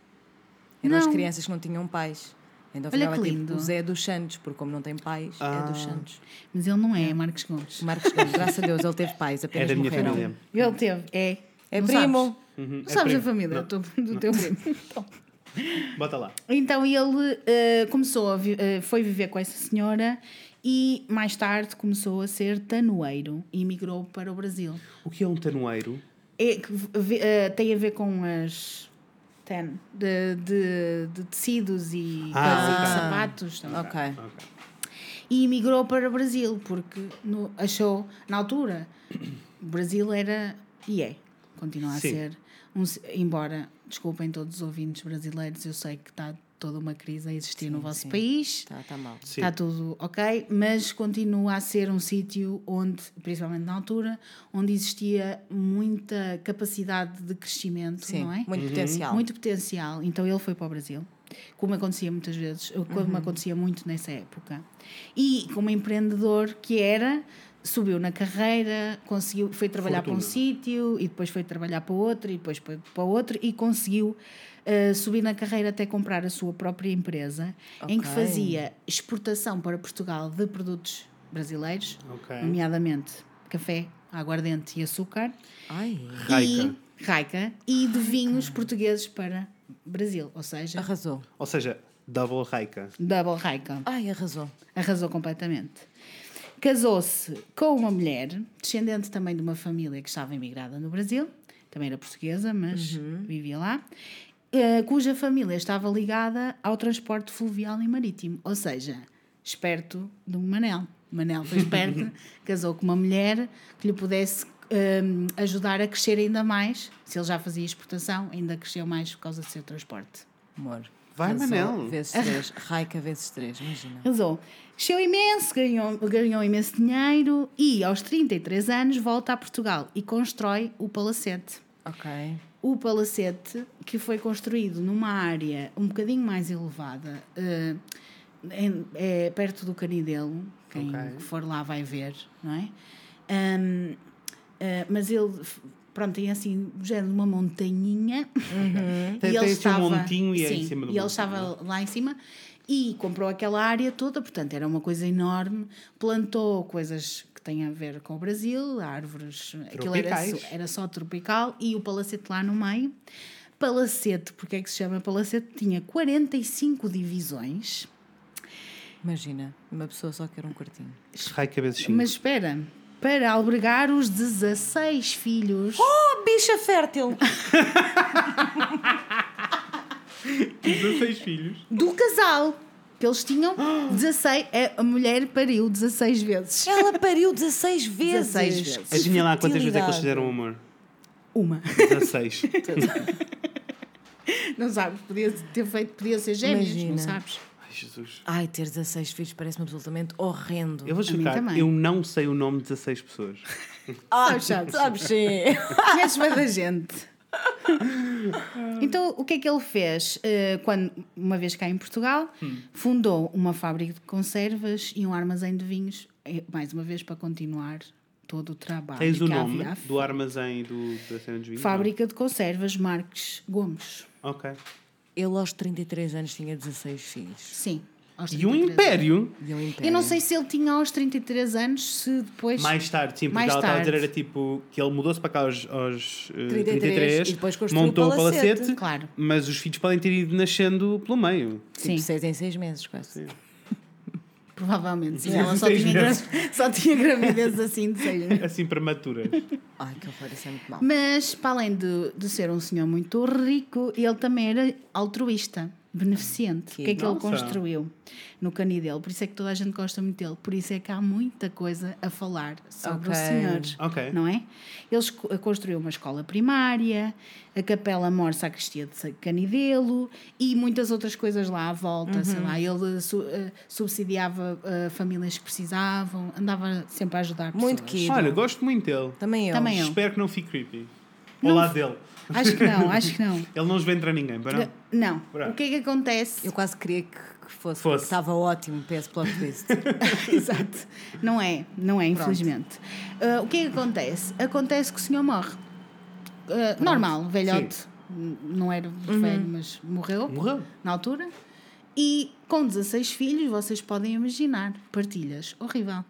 Eram as Não. crianças que não tinham pais. Então Olha ficava que tipo lindo. o Zé dos Santos, porque como não tem pais, é dos Ah. Santos. Mas ele não é, Marcos Gomes. Marcos Gomes, graças a Deus, ele teve pais, É apenas da minha morreram. família. Ele teve, é. É Não primo. Sabes, Uhum, não é sabes primo. a família do, do teu primo. [LAUGHS] Então. Bota lá. Então ele eh, começou a vi- eh, foi viver com essa senhora e mais tarde começou a ser tanoeiro e migrou para o Brasil. O que é um tanoeiro? É eh, tem a ver com as tan, de, de, de tecidos e Ah, coisas, ok. sapatos. também. Ok. Ok. E migrou para o Brasil porque no- achou, na altura, o Brasil era e é, continua a Sim. ser, um, embora, desculpem todos os ouvintes brasileiros, eu sei que está toda uma crise a existir no vosso sim. país. Está tá mal. Sim. Está tudo ok, mas continua a ser um sítio onde, principalmente na altura, onde existia muita capacidade de crescimento, Sim, não é? muito potencial. Muito potencial. Então ele foi para o Brasil, como acontecia muitas vezes, como acontecia muito nessa época. E como empreendedor que era, subiu na carreira, conseguiu, foi trabalhar para um Fortuna. sítio e depois foi trabalhar para outro e depois foi para outro e conseguiu eh, subir na carreira até comprar a sua própria empresa em que fazia exportação para Portugal de produtos brasileiros, Ok. nomeadamente café, aguardente e açúcar Ai, Raica. e Raica e de vinhos portugueses para Brasil, ou seja, arrasou. Ou seja, double raica. double Raica. Ai, arrasou. Arrasou completamente. Casou-se com uma mulher, descendente também de uma família que estava imigrada no Brasil, também era portuguesa, mas vivia lá, cuja família estava ligada ao transporte fluvial e marítimo, ou seja, esperto do Manel. Manel foi esperto, [LAUGHS] casou com uma mulher que lhe pudesse eh, ajudar a crescer ainda mais. Se ele já fazia exportação, ainda cresceu mais por causa do seu transporte. Amor. Vai, arrasou Manel. Vezes três. [LAUGHS] Raica vezes três, imagina. Casou. Cresceu imenso, ganhou, ganhou imenso dinheiro e, aos 33 anos, volta a Portugal e constrói o Palacete. Ok. O Palacete, que foi construído numa área um bocadinho mais elevada, eh, em- é perto do Canidelo, quem Ok. for lá vai ver, não é? Ahm, eh, mas ele, pronto, tem assim, género de uma montanhinha. [LAUGHS] Tem- tem assim um montinho e é em sim, cima do E ele estava não lá em cima e comprou aquela área toda, portanto era uma coisa enorme. Plantou coisas que têm a ver com o Brasil, árvores, aquilo era, Tropicais. só- era só tropical e o palacete lá no meio. Palacete, porque é que se chama Palacete? Tinha 45 divisões, Imagina, uma pessoa só quer um quartinho. Raica vezes 5. mas espera, para albergar os 16 filhos. Oh, bicha fértil! [LAUGHS] 16 filhos. do casal. Que eles tinham [GASPS] 16. é, A mulher pariu 16 vezes. Ela pariu 16 [LAUGHS] vezes. 16 vezes. Adivinha lá quantas vezes é que eles fizeram amor? Uma. 16. [LAUGHS] Não sabes? Podia ter feito, podia ser gêmeos, não Imagina. sabes? Ai, Jesus. Ai, ter 16 filhos parece-me absolutamente horrendo. Eu vou explicar. também. Eu não sei o nome de 16 pessoas. Ah, Sabes, sabes. sabes sim. Conheces bem da gente. [LAUGHS] Então, o que é que ele fez? Eh, quando, uma vez cá em Portugal, Hum. fundou uma fábrica de conservas e um armazém de vinhos, eh, mais uma vez para continuar todo o trabalho Tens o que nome havia. do armazém do, da cena dos vinhos? Fábrica de Conservas Marques Gomes. Não? Ok. Ele aos 33 anos tinha 16 filhos. Sim. Aos E um 33 império? E um império. Eu não sei se ele tinha aos 33 anos, se depois. Mais tarde, sim, porque Mais ela estava a dizer tarde. era tipo que ele mudou-se para cá aos, aos eh, 33, 33, e depois construiu montou o o palacete, palacete. Claro. mas os filhos podem ter ido nascendo pelo meio. Sim, Tipo, 6 em 6 meses, quase. provavelmente. Sim, Sim, ela só seis tinha, gra- meses. [LAUGHS] só tinha gravidez assim de seis meses. Assim prematuras. Ai, que horror, isso é muito mal. Mas, para além de, de ser um senhor muito rico, ele também era altruísta, beneficente. Que o que é que ele nossa. construiu no canidelo? Por isso é que toda a gente gosta muito dele. Por isso é que há muita coisa a falar sobre Ok. o senhor. Ok. Não é? Ele construiu uma escola primária, a Capela Mor Sacristia de Canidelo e muitas outras coisas lá à volta. Sei lá, ele su- eh, subsidiava eh, famílias que precisavam, andava sempre a ajudar pessoas. Muito querido. Olha, gosto muito dele. Também eu. Também eu. Espero que não fique creepy. Não Ao lado f- dele. Acho que não, acho que não. [LAUGHS] Ele não os vê entrar ninguém, para não? Não. O que é que acontece? Eu quase queria que, que fosse. Fosse. porque Estava ótimo para esse plot twist. [LAUGHS] Exato. Não é, não é, infelizmente. Ah, o que é que acontece? Acontece que o senhor morre. Ah, normal, velhote. N- Não era Uhum. velho, mas morreu. Morreu. Na altura. E com 16 filhos, vocês podem imaginar. Partilhas. Horrível.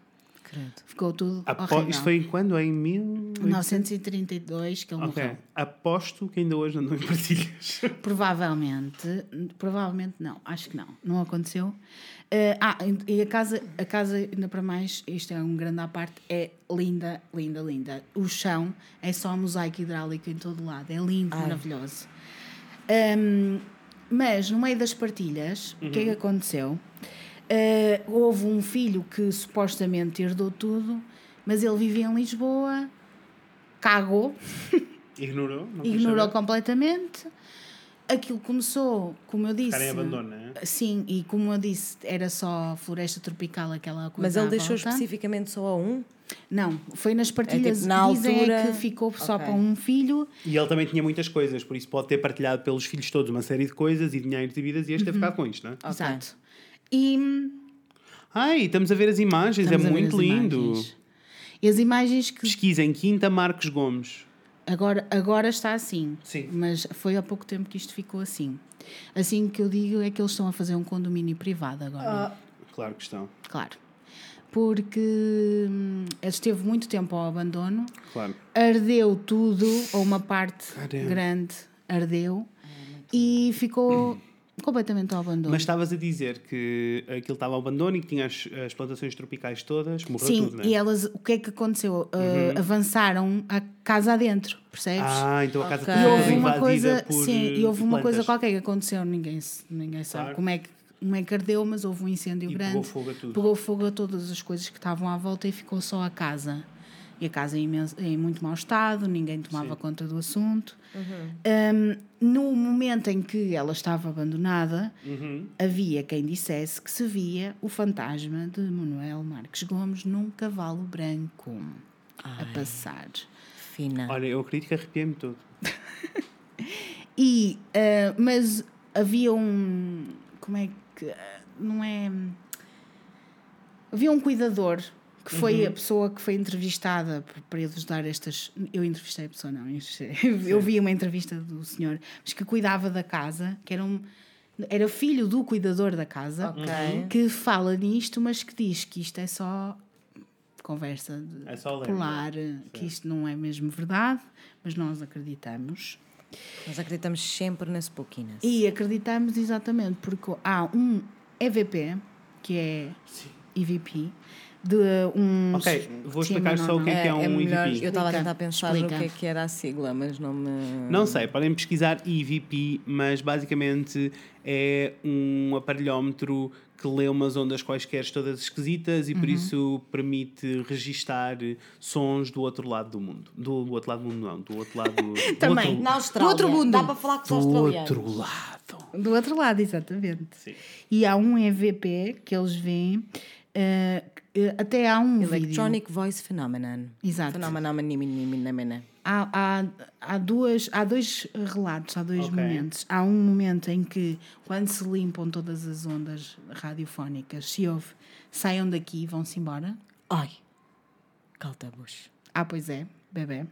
Credo. Ficou tudo Apo- horrível. Isto foi em quando? Em mil... 1932 que ele Ok. morreu. Aposto que ainda hoje andam em partilhas. [LAUGHS] Provavelmente, provavelmente não, acho que não, não aconteceu. Eh, ah, e a casa, a casa, ainda para mais, isto é um grande à parte, é linda, linda, linda. O chão é só mosaico hidráulico em todo lado, é lindo, maravilhoso. Ahm, mas no meio das partilhas, o que é que aconteceu? Eh, houve um filho que supostamente herdou tudo, mas ele vivia em Lisboa, cagou, [LAUGHS] Ignorou? Ignorou completamente. Aquilo começou, como eu disse. Ficar em abandono, não é? Sim, e como eu disse, era só floresta tropical, aquela coisa. Mas ele à deixou volta. especificamente só a um? Não, foi nas partilhas. tipo, na Dizem é altura- que ficou só Ok. para um filho. E ele também tinha muitas coisas, por isso pode ter partilhado pelos filhos todos uma série de coisas e dinheiro e vidas e este ter ficado com isto, não é? Exato. E hum, Ai, estamos a ver as imagens, estamos é muito lindo. imagens. E as imagens que Pesquisem Quinta Marcos Gomes. agora, agora está assim. Sim. Mas foi há pouco tempo que isto ficou assim. Assim que eu digo é que eles estão a fazer um condomínio privado agora. Claro que estão. Claro. Porque hum, esteve muito tempo ao abandono. Claro. ardeu tudo, ou uma parte Caramba. grande ardeu, e ficou completamente ao abandono. Mas estavas a dizer que aquilo estava ao abandono e que tinha as, as plantações tropicais todas, morreu Sim, tudo, não é? e elas, o que é que aconteceu? Uh, avançaram a casa adentro, percebes? Ah, então a casa Ok. foi toda houve uma coisa, por sim, e houve uma plantas. coisa qualquer que aconteceu, ninguém, ninguém sabe Claro. como é que como é que ardeu, mas houve um incêndio E grande. pegou fogo a tudo. Pegou fogo a todas as coisas que estavam à volta e ficou só a casa. E a casa em, imenso- em muito mau estado, ninguém tomava conta do assunto. Um, no momento em que ela estava abandonada, Uhum. havia quem dissesse que se via o fantasma de Manuel Marques Gomes num cavalo branco a passar. Fina. Olha, eu acredito que arrepiei-me todo. [LAUGHS] E, ah, mas havia um. Como é que. ah, não é. Havia um cuidador que foi a pessoa que foi entrevistada para eles dar estas. Eu entrevistei a pessoa, não. entrevistei- [LAUGHS] Eu vi uma entrevista do senhor, mas que cuidava da casa, que era um. Era filho do cuidador da casa, Ok. que fala nisto, mas que diz que isto é só conversa de É só polar, que isto não é mesmo verdade, mas nós acreditamos. Nós acreditamos sempre na spookiness. E acreditamos exatamente porque há um EVP, que é EVP, de um. Ok, vou explicar só o que é que é um melhor- EVP. Eu estava a tentar pensar explica. no que é que era a sigla, mas não me. Não sei, podem pesquisar EVP, mas basicamente é um aparelhómetro que lê umas ondas quaisquer todas esquisitas e por Uhum. isso permite registar sons do outro lado do mundo. Do, do outro lado do mundo, não, do outro lado do [LAUGHS] Também. outro, Na Austrália. outro mundo. Dá para falar com os do australianos. outro lado. Do outro lado, exatamente. Sim. E há um EVP que eles veem Eh, até há um vídeo. Electronic Voice Phenomenon. Exato. Phenomenon. Há, há, há, duas, há dois relatos, há dois Ok. momentos. Há um momento em que, quando se limpam todas as ondas radiofónicas, se ouve, saiam daqui e vão-se embora. Ai, caltabush. Ah, pois é, bebê.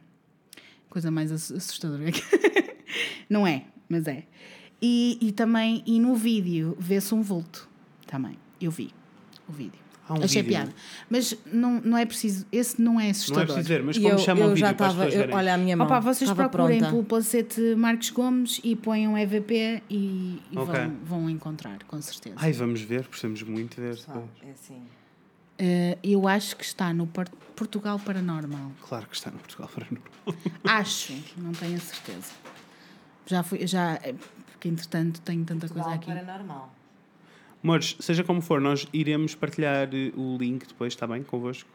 Coisa mais ass- assustadora. [LAUGHS] Não é, mas é. E, e também, e no vídeo, vê-se um vulto. Também, eu vi o vídeo. Há um Achei vídeo. piada. Mas não, não é preciso, esse não é Não assustador. é preciso ver, mas como eu, chama o vídeo já para as pessoas verem? Olha a minha mão. Opa, vocês procurem pronta. pelo palacete Marcos Gomes e ponham EVP e, e Ok. vão, vão encontrar, com certeza. Ai, vamos ver, precisamos muito ver. Ah, é assim. Eh, eu acho que está no Por- Portugal Paranormal. Claro que está no Portugal Paranormal. [LAUGHS] Acho, não tenho a certeza. Já fui, já, eh, porque entretanto tenho tanta coisa aqui. Paranormal. Amores, seja como for, nós iremos partilhar eh, o link depois, está bem? Convosco.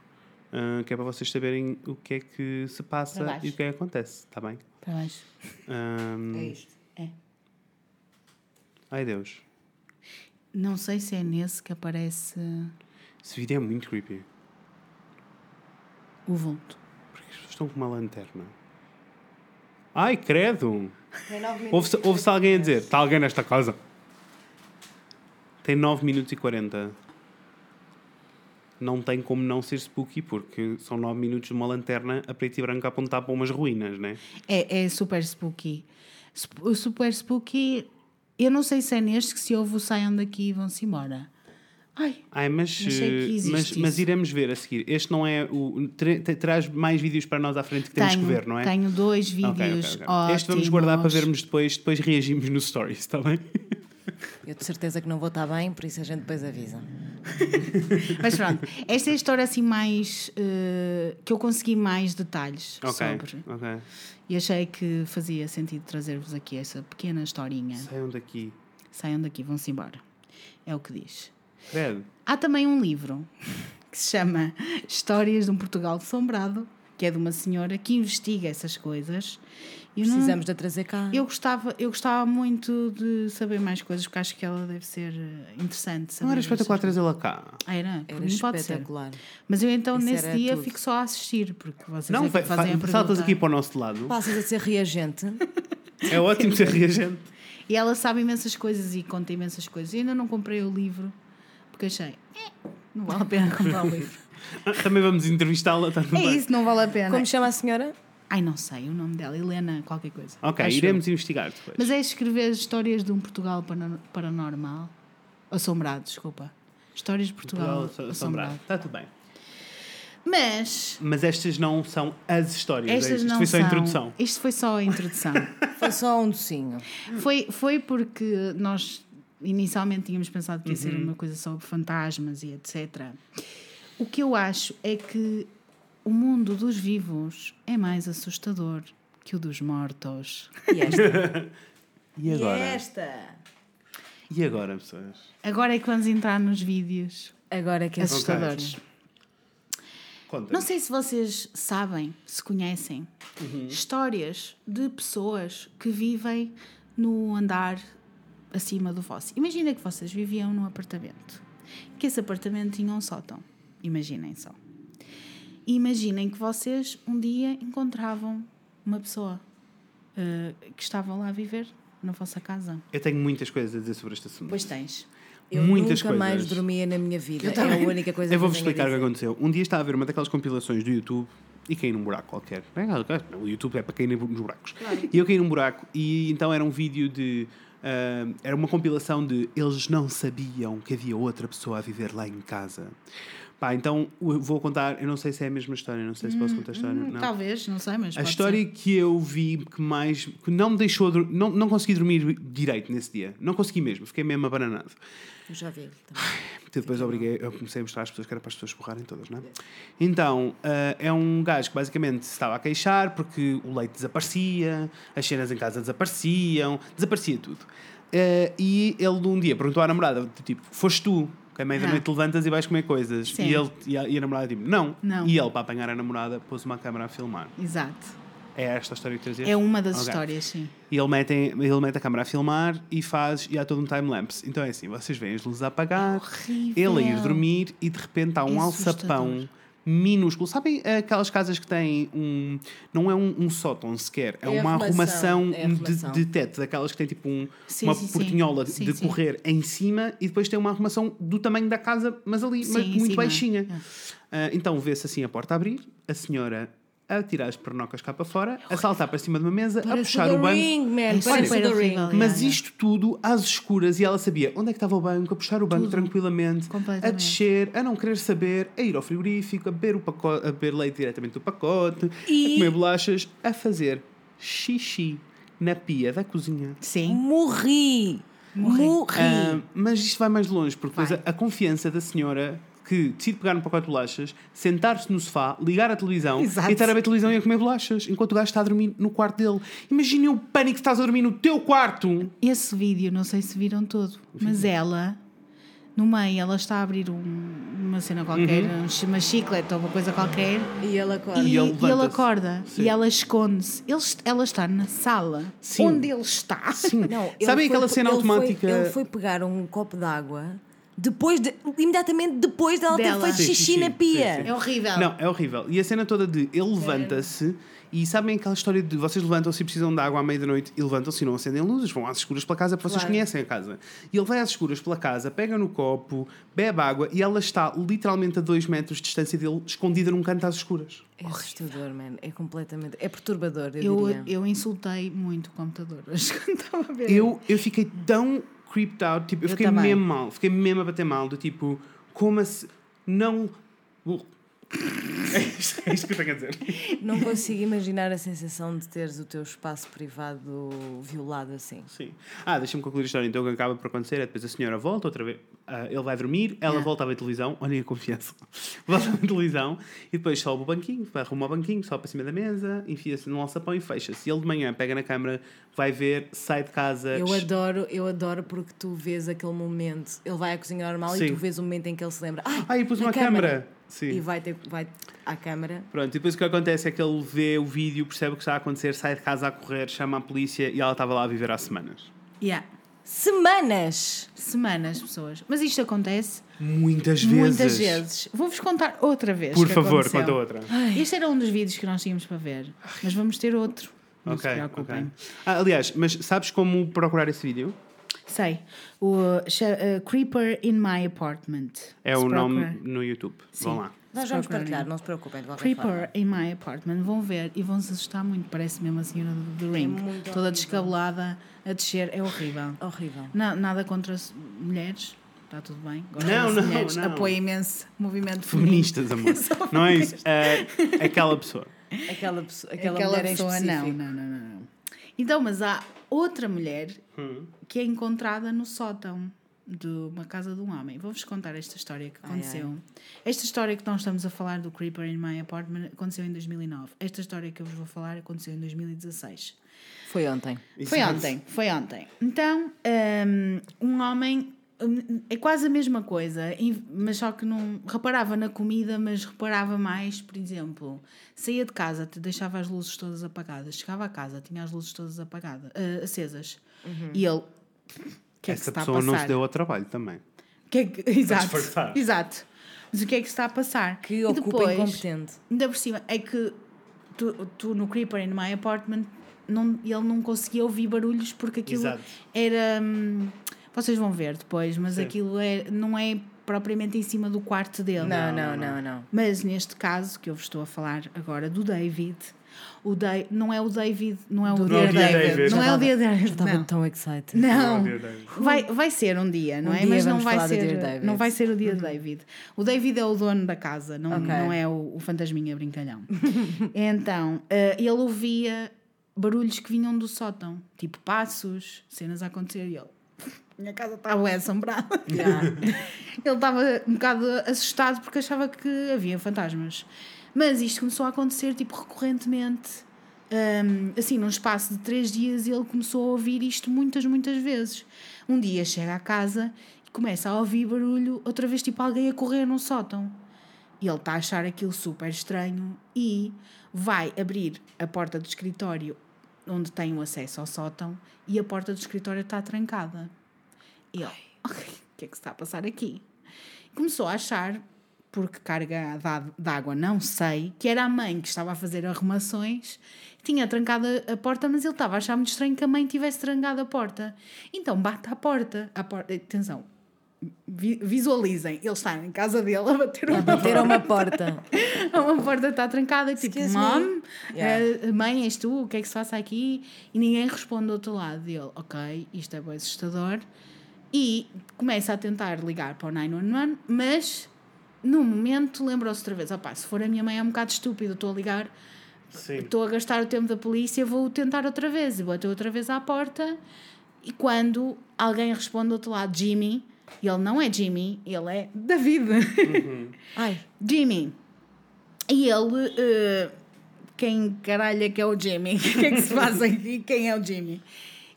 Ah, que é para vocês saberem o que é que se passa e o que é que acontece, está bem? Para baixo. Ahm, É isto. É. Ai Deus, Não sei se é nesse que aparece esse vídeo é muito creepy. o vulto. Porque as pessoas estão com uma lanterna. Ai, credo! Ouve-se ouve alguém a dizer: está alguém nesta casa? Tem 9 minutos e 40. Não tem como não ser spooky, porque são 9 minutos de uma lanterna a preto e branco a apontar para umas ruínas, né? É, é super spooky. O super spooky, eu não sei se é neste que se ouve o saiam daqui e vão-se embora. Ai, Ai, mas, eh, mas, mas iremos ver a seguir. Este não é o. tra- tra- Traz mais vídeos para nós à frente que temos tenho, que ver, não é? tenho dois Ok, ok, vídeos ok. Este vamos guardar para vermos depois, depois reagimos no Stories, está bem? Eu de certeza que não vou estar bem, por isso a gente depois avisa. [LAUGHS] Mas pronto, esta é a história assim mais. eh, que eu consegui mais detalhes Ok, sobre. ok. E achei que fazia sentido trazer-vos aqui essa pequena historinha. Saiam daqui. Saiam daqui, vão-se embora. É o que diz. Credo. Há também um livro que se chama Histórias de um Portugal Assombrado, que é de uma senhora que investiga essas coisas. Eu não- Precisamos de a trazer cá. Eu gostava, eu gostava muito de saber mais coisas, porque acho que ela deve ser eh, interessante. Não era espetacular trazê-la cá. Ah, Era, Era mim pode ser. espetacular. Mas eu então Isso nesse dia tudo. fico só a assistir, porque vocês Não, é fazem a fa- saltas pergunta. aqui para o nosso lado. Passas a ser reagente. É ótimo ser reagente. E ela sabe imensas coisas e conta imensas coisas. Eu ainda não comprei o livro, porque achei, "Eh, não vale a pena [LAUGHS] comprar o livro. Também vamos entrevistá-la. Tá É isso, não vale a pena. Como chama a senhora? Ai, não sei o nome dela, Helena, qualquer coisa. Ok, Acho iremos eu. investigar depois. Mas é escrever histórias de um Portugal paranormal. Assombrado, desculpa. Histórias de Portugal, Portugal assombrado. assombrado. Está tudo bem. Mas Mas estas não são as histórias. é estas isto. não Isto foi só a são- introdução. Isto foi só a introdução. [LAUGHS] Foi só um docinho. foi, foi porque nós inicialmente tínhamos pensado que ia Uhum. ser uma coisa sobre fantasmas e etc. O que eu acho é que o mundo dos vivos é mais assustador que o dos mortos. E esta? [LAUGHS] E agora? esta? E agora, pessoas? Agora é que vamos entrar nos vídeos Agora que é assustadores. Conta. Não sei se vocês sabem, se conhecem, histórias de pessoas que vivem no andar acima do vosso. Imagina que vocês viviam num apartamento, que esse apartamento tinha um sótão. Imaginem só. E imaginem que vocês um dia encontravam uma pessoa eh, que estava lá a viver na vossa casa. Eu tenho muitas coisas a dizer sobre este assunto. Pois tens. Eu Muitas nunca mais coisas. dormia na minha vida. É a única coisa Eu vou-vos eu explicar o que aconteceu. Um dia estava a ver uma daquelas compilações do YouTube e caí num buraco qualquer. O YouTube é para cair nos buracos. E eu caí num buraco e então era um vídeo de. ah, era uma compilação de eles não sabiam que havia outra pessoa a viver lá em casa. Pá, então vou contar, eu não sei se é a mesma história, não sei se posso contar a história. não. Talvez, não sei, mas. A história ser. que eu vi que mais. que não me deixou. Não, não consegui dormir direito nesse dia. Não consegui mesmo, fiquei mesmo abananado. Eu já vi. também. Que depois obriguei, eu comecei a mostrar às pessoas que era para as pessoas borrarem todas, não é? Então, ah, é um gajo que basicamente se estava a queixar porque o leite desaparecia, as cenas em casa desapareciam, desaparecia tudo. Ah, e ele um dia perguntou à namorada, tipo, foste tu, que à meia da Ah. noite levantas e vais comer coisas. Sim. E, ele, e, a, e a namorada tipo, não. Não. E ele, para apanhar a namorada, pôs uma câmera a filmar. Exato. É esta a história que trazias? É uma das Ok. histórias, sim. E ele mete, ele mete a câmera a filmar e faz, e há todo um time-lapse. Então é assim, vocês veem as luzes a apagar, horrível. ele a ir dormir e de repente há um É alçapão. Minúsculo. Sabem aquelas casas que têm um. Não é um, um sótão sequer, é, É uma arrumação, é. De, de teto, daquelas que têm tipo um, Sim, uma sim, portinhola Sim, de correr em cima e depois tem uma arrumação do tamanho da casa, mas ali, mas muito baixinha. É. Ah, então vê-se assim a porta abrir, a senhora a tirar as pernocas cá para fora, a saltar para cima de uma mesa, a puxar o o The banco. Ring, man. Parece super o The Ring. Mas isto tudo às escuras e ela sabia onde é que estava o banco, a puxar o banco tranquilamente, a descer, a não querer saber, a ir ao frigorífico, a beber, o pacote, a beber leite diretamente do pacote, E- a comer bolachas, a fazer xixi na pia da cozinha. Sim. Morri. Morri. Ah, mas isto vai mais longe, porque a, a confiança da senhora que decide pegar no pacote de bolachas, sentar-se no sofá, ligar a televisão Exato. e estar a ver televisão e a comer bolachas, enquanto o gajo está a dormir no quarto dele. Imaginem o pânico que estás a dormir no teu quarto. Esse vídeo, não sei se viram todo, mas ela, no meio, ela está a abrir um- uma cena qualquer, Uhum. um- uma chiclete ou uma coisa qualquer, E ela acorda. e, E ele e levanta-se. acorda Sim. e ela esconde-se. Ela está na sala Sim. onde ele está. Sim. Não, ele Sabem foi- aquela cena ele automática? Foi, ele foi pegar um copo de água depois de, imediatamente depois dela, Dela. ter feito Sim, xixi sim, na pia. sim, sim. É horrível. Não, é horrível. E a cena toda de ele levanta-se e sabem aquela história de vocês levantam-se e precisam de água à meia da noite e levantam-se e não acendem luzes, vão às escuras pela casa porque vocês Claro. conhecem a casa. E ele vai às escuras pela casa, pega no copo, bebe água e ela está literalmente a dois metros de distância dele, escondida num canto às escuras. É assustador, man. É completamente. É perturbador, eu, Eu, diria. eu insultei muito o computador [LAUGHS] hoje quando estava a ver. Eu, eu fiquei tão creeped out, tipo, eu, Eu fiquei também. mesmo mal, fiquei mesmo a bater mal, do tipo, como assim? Não. É isto, é isto que eu tenho a dizer. Não consigo imaginar a sensação de teres o teu espaço privado violado assim. Sim. Ah, deixa-me concluir a história. Então, o que acaba por acontecer é depois a senhora volta outra vez. ah, ele vai dormir, ela volta ver televisão. Olhem a confiança. [LAUGHS] Volta ver televisão e depois sobe o banquinho, vai arrumar o banquinho, sobe para cima da mesa, enfia-se no alçapão e fecha-se. E ele de manhã pega na câmara, vai ver, sai de casa. Eu adoro, eu adoro porque tu vês aquele momento. Ele vai à cozinha normal Sim. e tu vês o momento em que ele se lembra. Ai, Ah, e pus uma câmara. Sim. E vai, ter, vai à câmara. Pronto, e depois o que acontece é que ele vê o vídeo, percebe o que está a acontecer, sai de casa a correr, chama a polícia e ela estava lá a viver há semanas. Yeah. Semanas! Semanas, pessoas. Mas isto acontece Muitas vezes. muitas vezes. Vou-vos contar outra vez. Por que favor, aconteceu. conta outra. Este era um dos vídeos que nós tínhamos para ver, mas vamos ter outro. Não Ok, se preocupem. ok. Ah, aliás, mas sabes como procurar esse vídeo? Sei. O cha- uh, Creeper in My Apartment. É Se o nome no YouTube. Vão lá. Nós vamos partilhar, não se preocupem de Creeper forma. in My Apartment. Vão ver e vão se assustar muito. Parece mesmo a senhora do The Ring. muito Toda horrível. descabelada a descer. É horrível. Horrível. Na- nada contra as mulheres. Está tudo bem. Gosto Não, das não, mulheres. não. Apoio imenso movimento feminino. Feministas, amor. [LAUGHS] Não é isso. É aquela pessoa. Aquela, pessoa, aquela, Aquela mulher pessoa, não, não, não, não. Então, mas há outra mulher Hum. que é encontrada no sótão de uma casa de um homem. Vou-vos contar esta história que Ai, aconteceu. Esta história que nós estamos a falar do Creeper in My Apartment aconteceu em 2009. Esta história que eu vos vou falar aconteceu em 2016. Foi ontem. Foi ontem, foi ontem. Então, hum, um homem. É quase a mesma coisa, mas só que não. Reparava na comida, mas reparava mais, por exemplo, saía de casa, te deixava as luzes todas apagadas, chegava a casa, tinha as luzes todas apagadas, ah, acesas. E ele. Que é que Essa está a pessoa não se deu ao trabalho também. Que é que- [LAUGHS] Exato. Exato. Mas o que é que se está a passar? Que E ocupa depois- incompetente. Ainda por cima, é que tu, tu no Creeper in My Apartment não, ele não conseguia ouvir barulhos porque aquilo Exato. era. hum, vocês vão ver depois, mas Sim. aquilo é, não é propriamente em cima do quarto dele. Não, não, não, não. Mas neste caso que eu vos estou a falar agora do David, o Dai, não é o David, não é o Dear David, David. não é o Já David, estava não. tão excited. Não, David. vai, vai ser um dia, não Um é? dia Mas não vai ser. Uhum. não vai ser o dia de David. O David é o dono da casa, não, Ok. não é o, o fantasminha brincalhão. [LAUGHS] então, eh, ele ouvia barulhos que vinham do sótão, tipo passos, cenas a acontecer e ele. Minha casa bué assombrada. [LAUGHS] Ele estava um bocado assustado porque achava que havia fantasmas. Mas isto começou a acontecer tipo recorrentemente. Hum, assim, num espaço de três dias, ele começou a ouvir isto muitas, muitas vezes. Um dia chega à casa e começa a ouvir barulho, outra vez tipo alguém a correr num sótão. E ele está a achar aquilo super estranho e vai abrir a porta do escritório onde tem o acesso ao sótão e a porta do escritório está trancada. E "Ok, o [LAUGHS] que é que se está a passar aqui? Começou a achar, porque carga d'água não sei, que era a mãe que estava a fazer arrumações, tinha trancado a- a porta, mas ele estava a achar muito estranho que a mãe tivesse trancado a porta. Então bate à porta. À porta atenção, vi- visualizem, ele está em casa dele a bater uma Bater a uma porta. [LAUGHS] uma porta está trancada tipo, Excuse mom. Yeah. eh, mãe, és tu? O que é que se passa aqui? E ninguém responde do outro lado. E ele, ok, isto é bem assustador. E começa a tentar ligar para o 911, mas no momento lembrou-se outra vez: opá, se for a minha mãe é um bocado estúpido, estou a ligar, Sim. estou a gastar o tempo da polícia, vou tentar outra vez. E bater outra vez à porta. E quando alguém responde do outro lado, Jimmy, e ele não é Jimmy, ele é David. [LAUGHS] Ai, Jimmy. E ele. eh, quem caralho é que é o Jimmy? [LAUGHS] O que é que se passa aqui? Quem é o Jimmy?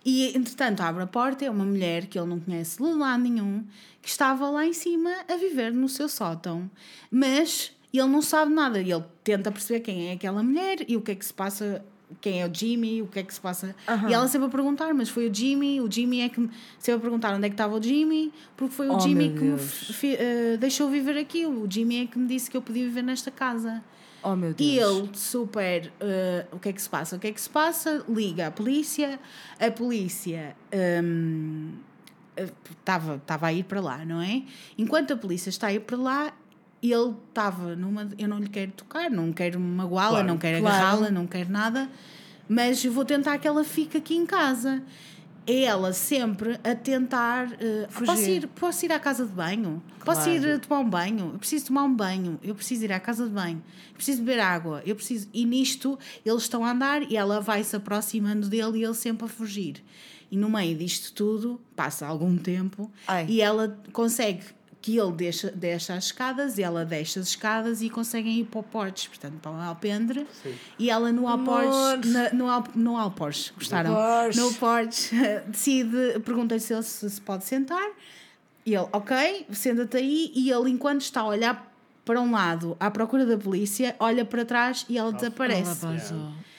E entretanto abre a porta, é uma mulher que ele não conhece de lado nenhum, que estava lá em cima a viver no seu sótão. Mas ele não sabe nada. E ele tenta perceber quem é aquela mulher e o que é que se passa. Quem é o Jimmy, o que é que se passa. E ela sempre a perguntar, mas foi o Jimmy, o Jimmy é que me. Sempre a perguntar onde é que estava o Jimmy, porque foi o Oh, Jimmy que me Deus. fi- eh, deixou viver aqui. O Jimmy é que me disse que eu podia viver nesta casa. Oh meu Deus. E ele, super, eh, o que é que se passa? O que é que se passa? Liga à polícia, a polícia estava estava a ir para lá, não é? Enquanto a polícia está a ir para lá, ele estava numa. Eu não lhe quero tocar, não quero magoá-la, Claro. não quero Claro. agarrá-la, não quero nada, mas eu vou tentar que ela fique aqui em casa. É ela sempre a tentar. eh, Fugir. posso, ir, posso ir à casa de banho? Posso ir eh, tomar um banho? Eu preciso tomar um banho. Eu preciso ir à casa de banho. Eu preciso beber água. Eu preciso. E nisto eles estão a andar e ela vai se aproximando dele e ele sempre a fugir. E no meio disto tudo, passa algum tempo Ai. e ela consegue que ele deixa, deixa as escadas e ela deixa as escadas e conseguem ir para o portes, portanto, para o alpendre. E ela no alportes, na- no, al, no alportes, gostaram? Porche. No portes, [LAUGHS] decide, pergunta-lhe se ele se, se pode sentar. E ele, ok, senta-te aí. E ele, enquanto está a olhar para um lado à procura da polícia, olha para trás e ela desaparece.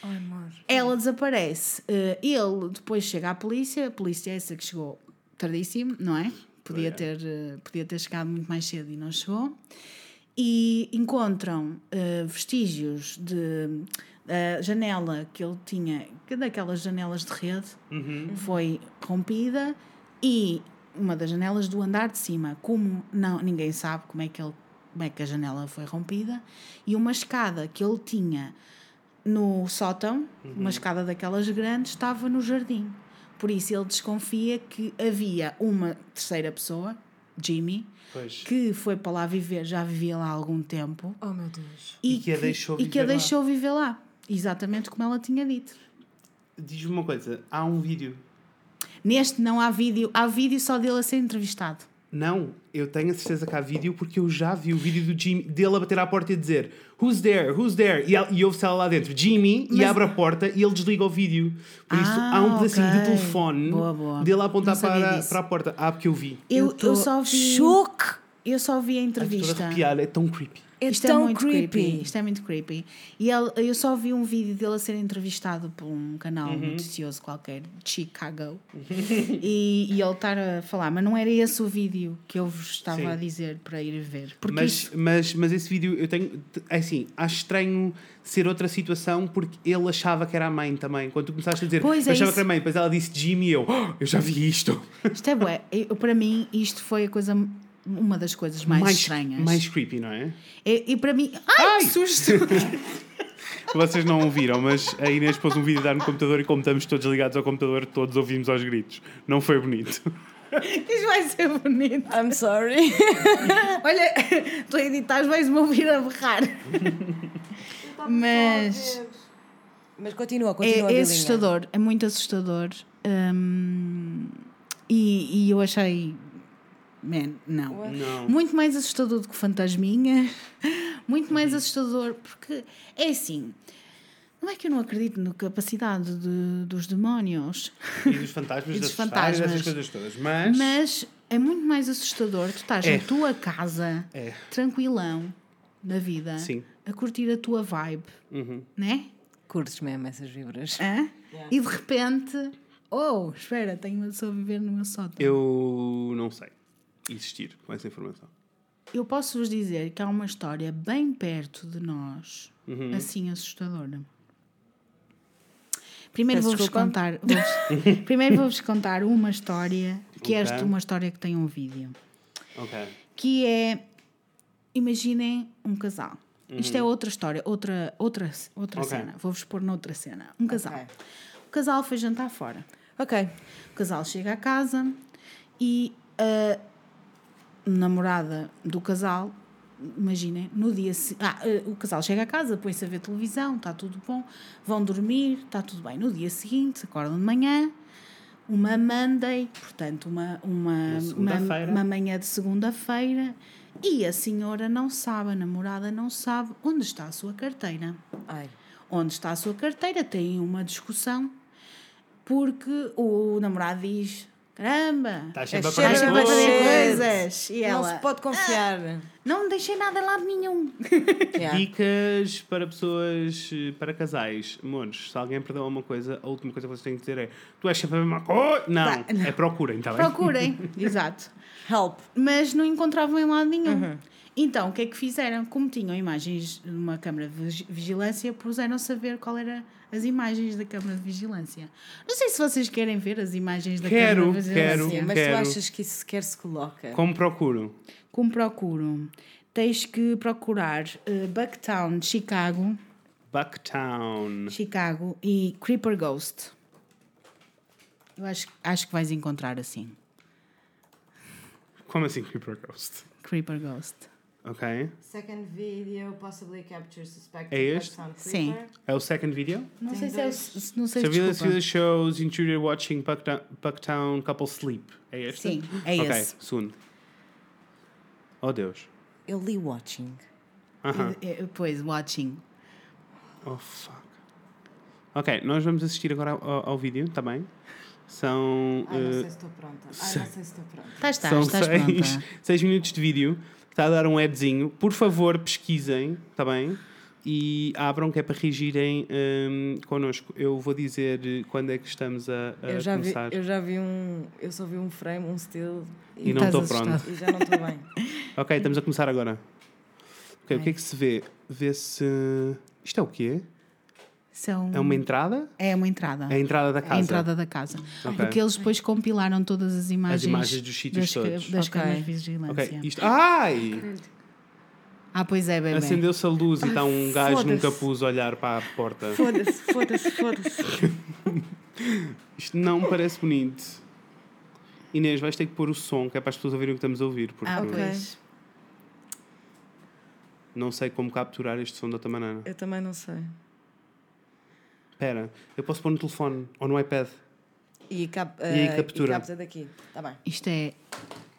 Ai, amor. Ela desaparece. Eh, ele depois chega à polícia, a polícia é essa que chegou tardíssimo, não é? Podia ter, eh, podia ter chegado muito mais cedo e não chegou. E encontram eh, vestígios de a janela que ele tinha, que daquelas janelas de rede, foi rompida e uma das janelas do andar de cima, como não, ninguém sabe como é que ele como é que a janela foi rompida, e uma escada que ele tinha no sótão, uma escada daquelas grandes, estava no jardim. Por isso ele desconfia que havia uma terceira pessoa, Jimmy, Pois. que foi para lá viver, já vivia lá há algum tempo, Oh meu Deus. E que a deixou e que a viver lá. deixou viver lá. Exatamente como ela tinha dito. Diz-me uma coisa, há um vídeo. Neste não há vídeo, há vídeo só dele a ser entrevistado. Não, eu tenho a certeza que há vídeo porque eu já vi o vídeo do Jimmy, dele a bater à porta e dizer Who's there? Who's there? E, ela- e ouve-se ela lá dentro, Jimmy, e Mas- abre a porta e ele desliga o vídeo. Por isso Ah, há um pedacinho de ok. telefone Boa, boa. dele a apontar para, para a porta. Ah, porque eu vi. Eu, tô eu só vi. Choque! Eu só vi a Ai, entrevista. arrepiada, é tão creepy. É Isto tão é muito creepy. creepy. Isto é muito creepy. E ele, eu só vi um vídeo dele a ser entrevistado por um canal Uhum. noticioso qualquer de Chicago. e, e ele estar a falar, mas não era esse o vídeo que eu vos estava Sim. a dizer para ir ver. Porque Mas, isso- mas, mas esse vídeo eu tenho. É assim, acho estranho ser outra situação porque ele achava que era a mãe também. Quando tu começaste a dizer Pois é achava isso. que era a mãe, depois ela disse Jimmy e eu, "Oh, eu já vi isto. isto é bué. Eu- Para mim, isto foi a coisa, uma das coisas mais, estranhas. mais creepy, não é? E, e para mim. Ai, que susto! [LAUGHS] Vocês não ouviram, mas a Inês pôs um vídeo dar no computador e como estamos todos ligados ao computador, todos ouvimos aos gritos. Não foi bonito. [LAUGHS] Isto vai ser bonito. I'm sorry. [LAUGHS] Olha, tu a editar, vais-me ouvir a berrar. Mas. Mas continua, É, continua. é Bilinha. assustador, é muito assustador. Hum, e, e eu achei. Man, não. Não. Muito mais assustador do que Fantasminha. Muito mais assustador, porque é assim. Não é que eu não acredito na capacidade de- dos demónios, E dos fantasmas, [LAUGHS] E dos fantasmas, essas coisas todas. Mas, mas é muito mais assustador. Tu estás É. na tua casa, É. tranquilão, da vida, Sim. a curtir a tua vibe, Uhum. né? Curtes mesmo essas vibras. Hã? E de repente, oh, espera, tenho uma pessoa a viver no meu sótão. Eu não sei existir com essa informação. Eu posso vos dizer que há uma história bem perto de nós, Uhum. assim assustadora. Primeiro vou-vos contar, vou-vos- [LAUGHS] primeiro vou-vos contar uma história, que é Ok. esta uma história que tem um vídeo, Ok. que é, imaginem um casal. Isto é outra história, outra, outra, outra Ok. cena. Vou-vos pôr noutra cena. Um casal. O casal foi jantar fora. Ok. O casal chega a casa e a namorada do casal, imaginem, no dia se- ah, eh, o casal chega a casa, põe-se a ver televisão, está tudo bom, vão dormir, está tudo bem. No dia seguinte, acordam de manhã, uma Monday, portanto, uma, uma, Uma uma, manhã de segunda-feira, e a senhora não sabe, a namorada não sabe onde está a sua carteira Ai. onde está a sua carteira, têm uma discussão, porque o namorado diz: Caramba, Estás sempre perder sempre a coisas. E Não ela: se pode confiar. Não deixei nada em lado nenhum. [LAUGHS] Yeah. Dicas para pessoas, para casais. Amores, se alguém perdeu alguma coisa, a última coisa que vocês têm que dizer é: Tu és sempre a mesma coisa. Não, é procurem, está bem? Procurem, [LAUGHS] exato. Help. Mas não encontravam em lado nenhum. Uhum. Então, o que é que fizeram? Como tinham imagens numa câmara de vigi- vigilância, puseram-se a ver qual era as imagens da câmara de vigilância. Não sei se vocês querem ver as imagens da Quero, câmara de vigilância. quero. Mas Quero. tu achas que isso sequer se coloca? Como procuro? Como procuro? Tens que procurar eh, Bucktown, Chicago, Bucktown. Chicago e Creeper Ghost. Eu acho, acho que vais encontrar assim. Como assim Creeper Ghost? Creeper Ghost. Ok. Second video possibly captures suspected É este? Sim. É o second video? Não Tem sei se é o. dois. se- Não sei se desculpa. video shows intruder watching Bucktown, Bucktown couple sleep. É este? Sim, é Ok, esse. segundo. Oh Deus. Eu li watching. Aham. É, é, Pois, watching. Oh fuck. Ok, nós vamos assistir agora ao, ao- ao vídeo, tá bem? São. Ai, não eh, sei se estou pronta. Ai, não sei se estou pronta. Estás, estás, São estás seis, pronta. [LAUGHS] seis minutos de vídeo. Está a dar um adzinho. Por favor, pesquisem, está bem? E abram que é para reagirem hum, connosco. Eu vou dizer quando é que estamos a, a Eu já, vi, começar. eu já vi um. Eu só vi um frame, um still. E não Estás estou pronto. E já não estou bem. [LAUGHS] Ok, estamos a começar agora. Ok, o que é que se vê? Vê-se. Isto é o quê? São... É uma entrada? É uma entrada. É a entrada da É casa. a entrada da casa. Ok. Porque eles depois compilaram todas as imagens, imagens dos sítios das, todos. das Ok. câmaras de vigilância. Ok, isto. Ai! Ah, pois é, bebê. Acendeu-se a luz e está um gajo num capuz a olhar para a porta. Foda-se, foda-se, foda-se. [LAUGHS] Isto não me parece bonito. Inês, vais ter que pôr o som, que é para as pessoas ouvirem o que estamos a ouvir, porque Ah, pois. não sei como capturar este som de outra maneira. Eu também não sei. Espera, eu posso pôr no telefone ou no iPad. E, cap, E aí eh, captura. E capta daqui. Está bem. Isto é,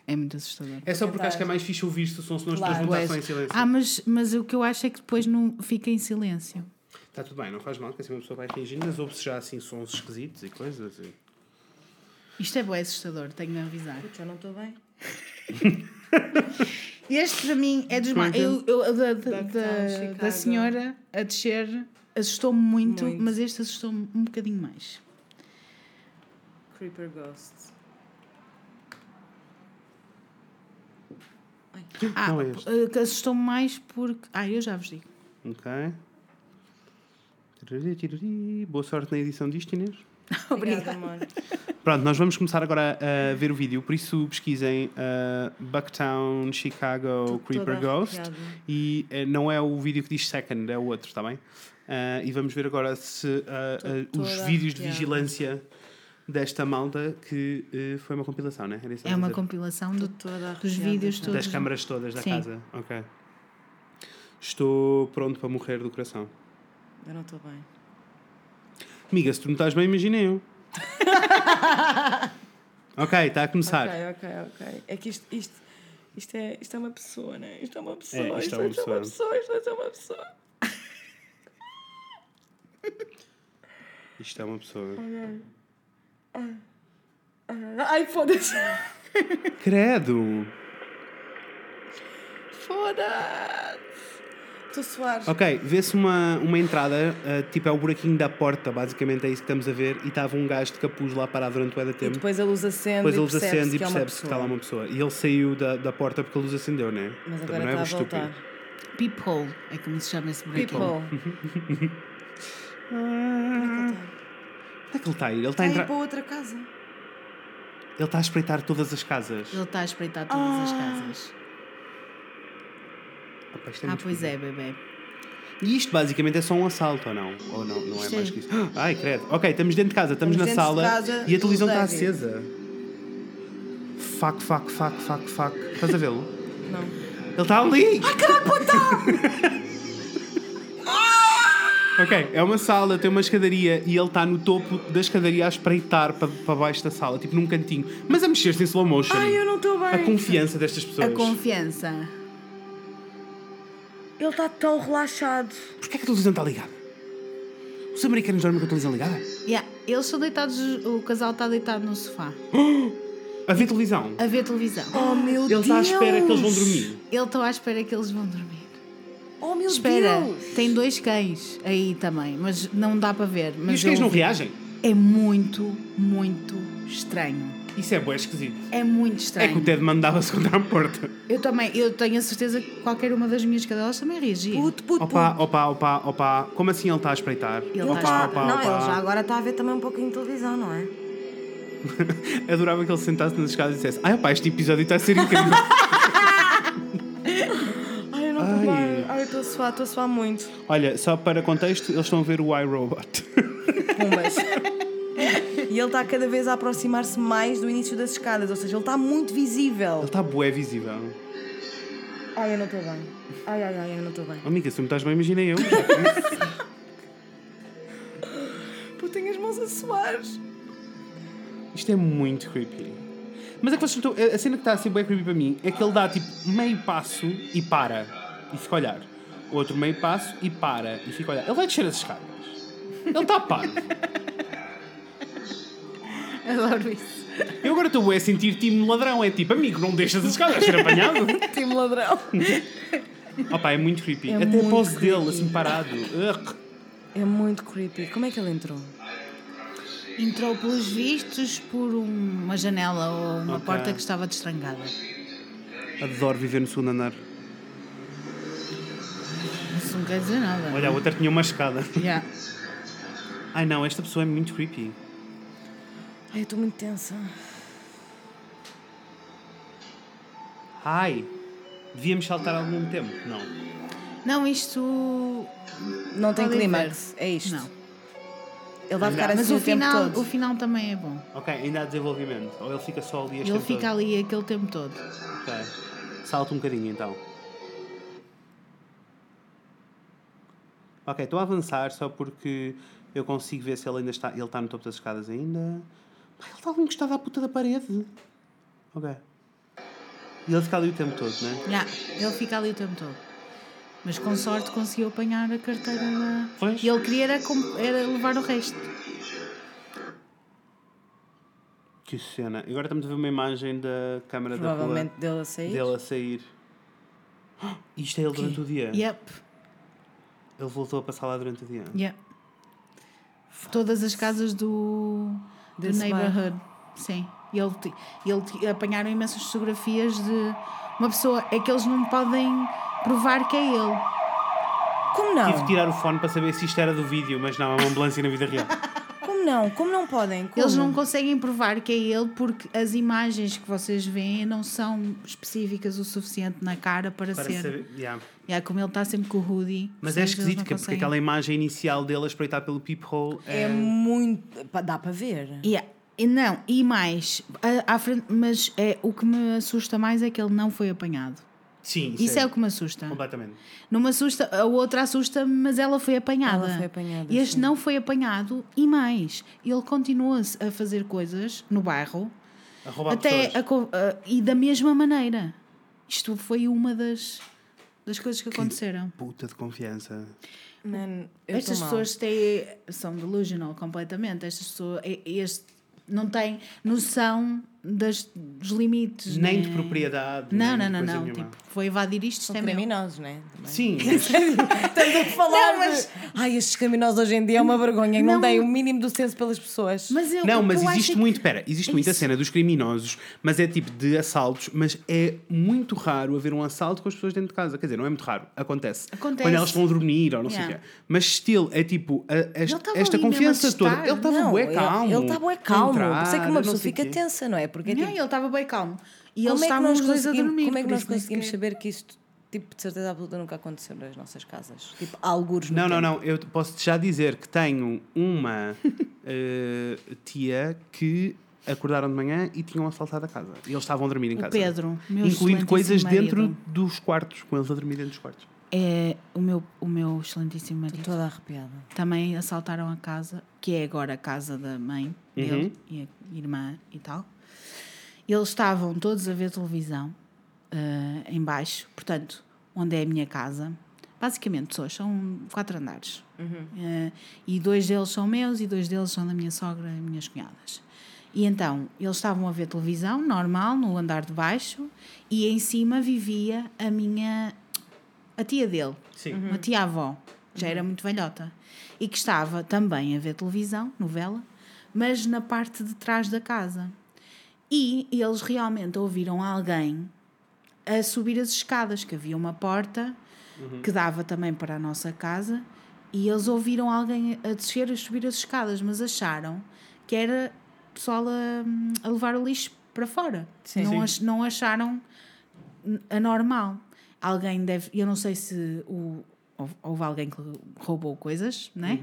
é muito assustador. É só porque acho que é mais fixe ouvir-se o som, senão as Claro. pessoas vão estar em silêncio. Ah, mas, mas o que eu acho é que depois não fica em silêncio. Está tudo bem, não faz mal, que assim uma pessoa vai fingindo, mas ouve-se já assim sons esquisitos e coisas assim. Isto é bem assustador, tenho de avisar. Putz, eu não estou bem. [LAUGHS] Este para mim é dos é mais. é? Eu, eu- da, da, da, Chicago. da senhora a descer assustou-me muito, Muito. mas este assustou-me um bocadinho mais. Creeper Ghost. Ah, Não é este. eh, assustou-me mais porque. Ah, eu já vos digo. Ok. Boa sorte na edição disto, Inês. [LAUGHS] Obrigada, amor. Pronto, nós vamos começar agora a ver o vídeo, por isso pesquisem uh, Bucktown, Chicago, Creeper Ghost. E eh, não é o vídeo que diz second, é o outro, está bem? Uh, e vamos ver agora se uh, uh, os vídeos de vigilância desta malta, que uh, foi uma compilação, né? Era isso que É uma dizer? compilação de, Toda dos vídeos todos. das câmaras todas da Sim. casa. Ok. Estou pronto para morrer do coração. Eu não estou bem. Amiga, se tu não estás bem, imagina eu. [LAUGHS] ok, está a começar. Ok, ok, ok. É que isto, isto, isto, é, isto é uma pessoa, né? Isto é uma pessoa. isto é uma isto é uma pessoa. Isto é uma pessoa. [LAUGHS] Isto é uma pessoa. Ai, foda-se. Credo! Foda-se. Estou a suar. Ok, vê-se uma, uma entrada, ah, tipo é o buraquinho da porta, basicamente é isso que estamos a ver, e estava um gajo de capuz lá parado durante o E tempo. depois a luz acende Depois a e luz percebe-se e que é percebe-se que está lá uma pessoa. E ele saiu da, da porta porque a luz acendeu, né? Mas Também agora não é está a estúpido. voltar. Peephole é como se chama esse buraquinho. [LAUGHS] People. Onde é que ele está a ir? Ele está a entrar. para outra casa. Ele está a espreitar todas as casas. Ele está a espreitar todas as casas. Opa, isto é Ah, pois é, bebê. E isto basicamente é só um assalto, ou não? Ou não, não é Isto mais é- que isso? [GASPS] Ai, credo. Ok, estamos dentro de casa, estamos, Estamos na sala casa e a televisão está acesa. Fuck, fuck, fuck, fuck, fuck. Estás a vê-lo? Não. Ele está ali! Ai, caralho, puta! [LAUGHS] ok, é uma sala, tem uma escadaria e ele está no topo da escadaria a espreitar para, para baixo da sala, tipo num cantinho. Mas a mexer-se em slow motion. Ai, eu não estou bem. A confiança destas pessoas. A confiança. Ele está tão relaxado. Porquê é que a televisão está ligada? Os americanos dormem com a televisão ligada? Yeah, Eles estão deitados, o casal está deitado no sofá, [GASPS] A ver televisão. a ver televisão. Oh, meu Ele Deus. está à espera que eles vão dormir. Ele está à espera que eles vão dormir. Oh, meu Espera, Deus. tem dois cães aí também, mas não dá para ver. E Mas os cães não vi. reagem? É muito, muito estranho. Isso é bué esquisito. É muito É estranho. que o Ted mandava-se contra a porta. Eu também, eu tenho a certeza que qualquer uma das minhas cadelas também reagia. Puto, puto, Opa, puto. opa, opa, opa. Como assim ele está a espreitar? Ele Ele está tá- a espreitar. Não, opa. ele já agora está a ver também um pouquinho de televisão, não é? [LAUGHS] Adorava que ele sentasse nas escadas e dissesse: Ai, opá, este episódio está a ser incrível. [LAUGHS] estou a suar, estou a suar muito. Olha, só para contexto, eles estão a ver o iRobot. Pumbas. e ele está cada vez a aproximar-se mais do início das escadas, ou seja, ele está muito visível. Ele está bué visível. Ai, eu não estou bem. Ai, ai, ai, eu não estou bem. Oh, amiga, se não estás bem, imagina eu. Pô, tenho as mãos a suar. Isto é muito creepy. Mas é que vocês estão. A cena que está a ser bem creepy para mim é que ele dá tipo meio passo e para. E fica a olhar. Outro meio passo e para. E fica a olhar. Ele vai descer as escadas. Ele está a par. Adoro isso. Eu agora estou a sentir time ladrão. É tipo, amigo, não deixas as escadas ser apanhado. [LAUGHS] Time ladrão. [LAUGHS] Opa, é muito creepy. É Até a muito pose dele, creepy. assim parado. Ugh. É muito creepy. Como é que ele entrou? Entrou pelos vistos por um- uma janela ou uma Ok. porta que estava destrangada. Adoro viver no segundo andar. Não quer dizer nada. Olha, a outra tinha uma escada. Yeah. Ai não, esta pessoa é muito creepy. Ai, eu estou muito tensa. Ai, devíamos saltar algum tempo? Não. Não, isto. Não tem clímax, é isto. Não. Ele vai ficar Mas assim o o tempo final, todo. o final também é bom. Ok, ainda há desenvolvimento. Ou ele fica só ali este Ele tempo fica todo? ali aquele tempo todo. Ok. Salta um bocadinho então. Ok, estou a avançar só porque eu consigo ver se ele ainda está. Ele está no topo das escadas ainda. Ai, ele está ali encostado à puta da parede. Ok. E ele fica ali o tempo todo, né? Yeah, ele fica ali o tempo todo. Mas com sorte conseguiu apanhar a carteira da. Pois. E ele queria era, era levar o resto. Que cena. Agora estamos a ver uma imagem da câmara da Provavelmente rua dele a sair. dele a sair. Isto é ele durante o dia. Yep, Ele voltou a passar lá durante o dia. yep. Todas as casas do, do neighborhood. Sim. E ele, ele apanharam imensas fotografias de uma pessoa. É que eles não podem provar que é ele. Como não? Tive de tirar o fone para saber se isto era do vídeo, mas não, é uma ambulância na vida real. Não? Como não podem? Como? Eles não conseguem provar que é ele porque as imagens que vocês veem não são específicas o suficiente na cara para, Para ser. saber. Yeah. Yeah, como ele está sempre com o hoodie. Mas é esquisito, que- porque conseguem. aquela imagem inicial dele a espreitar pelo peephole é. É muito. Dá para ver. Yeah. E não, e mais, à frente, mas é, o que me assusta mais é que ele não foi apanhado. Sim, Isso é o que me assusta. Completamente. Não me assusta, a outra assusta, mas ela foi apanhada. Ela foi apanhada, E este sim. não foi apanhado, e mais, ele continua a fazer coisas no bairro A roubar até a a- e da mesma maneira. Isto foi uma das, das coisas que aconteceram. Puta de confiança. Man, Estas pessoas têm, são delusional completamente. Estas pessoas este, não têm noção das, dos limites. Nem né? de propriedade. Não, nem não, de não, não. Tipo, vou invadir isto, isto São é criminosos, não é? Também. Sim, [LAUGHS] Estamos a falar Não, mas- de... Ai, estes criminosos hoje em dia é uma vergonha. Não, Não. têm o mínimo do senso pelas pessoas. Mas eu, Não, que mas eu existe acho é muito, espera, existe muita isso. cena dos criminosos, mas é tipo de assaltos, mas é muito raro haver um assalto com as pessoas dentro de casa. Quer dizer, não é muito raro, acontece. Acontece. Quando elas estão a dormir ou não sei o Yeah. quê. Mas still, é tipo, a- esta, estava esta confiança a toda. Ele estava bué calmo. Ele está bué calmo. Por isso é que uma pessoa sei fica quê. tensa, não é? Porque é Não, tipo, ele estava bem calmo. E como eles é que estavam nós os dois a conseguimos, dormir. como é que nós conseguimos sequer- saber que isto, tipo, de certeza absoluta nunca aconteceu nas nossas casas? Tipo, algures no Não, não, tempo. não. Eu posso já dizer que tenho uma [LAUGHS] eh, tia que acordaram de manhã e tinham assaltado a casa. E eles estavam a dormir em O casa. Pedro, meu Incluindo coisas dentro marido. dos quartos, com eles a dormir dentro dos quartos. É o meu, o meu excelentíssimo marido. Toda arrepiada. Também assaltaram a casa, que é agora a casa da mãe dele Uhum. e a irmã e tal. Eles estavam todos a ver televisão eh, em baixo, portanto, onde é a minha casa. Basicamente, pessoas, são quatro andares. Eh, e dois deles são meus e dois deles são da minha sogra e minhas cunhadas. E então, eles estavam a ver televisão, normal, no andar de baixo, e em cima vivia a minha. a tia dele Sim. uma tia-avó, já era muito velhota, e que estava também a ver televisão, novela, mas na parte de trás da casa. E eles realmente ouviram alguém a subir as escadas, que havia uma porta que dava também para a nossa casa, e eles ouviram alguém a descer, a subir as escadas, mas acharam que era pessoal a, a levar o lixo para fora. Sim. Não, Sim. ach- não acharam anormal. Alguém deve. Eu não sei se o, houve, alguém que roubou coisas, né?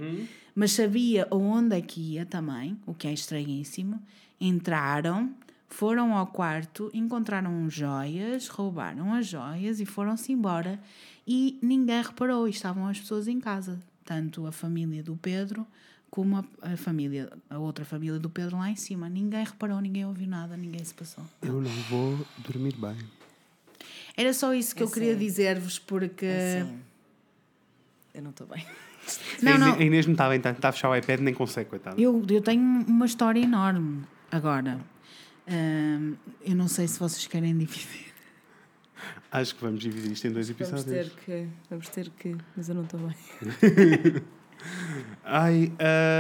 Mas sabia onde é que ia também, o que é estranhíssimo. Entraram, foram ao quarto, encontraram joias, roubaram as joias e foram-se embora. E ninguém reparou, e estavam as pessoas em casa. Tanto a família do Pedro como a, a família, a outra família do Pedro lá em cima. Ninguém reparou, ninguém ouviu nada, ninguém se passou. Eu não vou dormir bem. Era só isso que eu queria dizer-vos, porque. Assim, eu não estou bem. [LAUGHS] Não, a, não. Inês, a Inês não está bem, está está a fechar o iPad, nem consegue, coitado. Eu, eu tenho uma história enorme agora. Ahm, eu não sei se vocês querem dividir. [LAUGHS] Acho que vamos dividir isto em dois Vamos episódios. ter que. Vamos ter que. Mas eu não estou bem. [LAUGHS] Ai,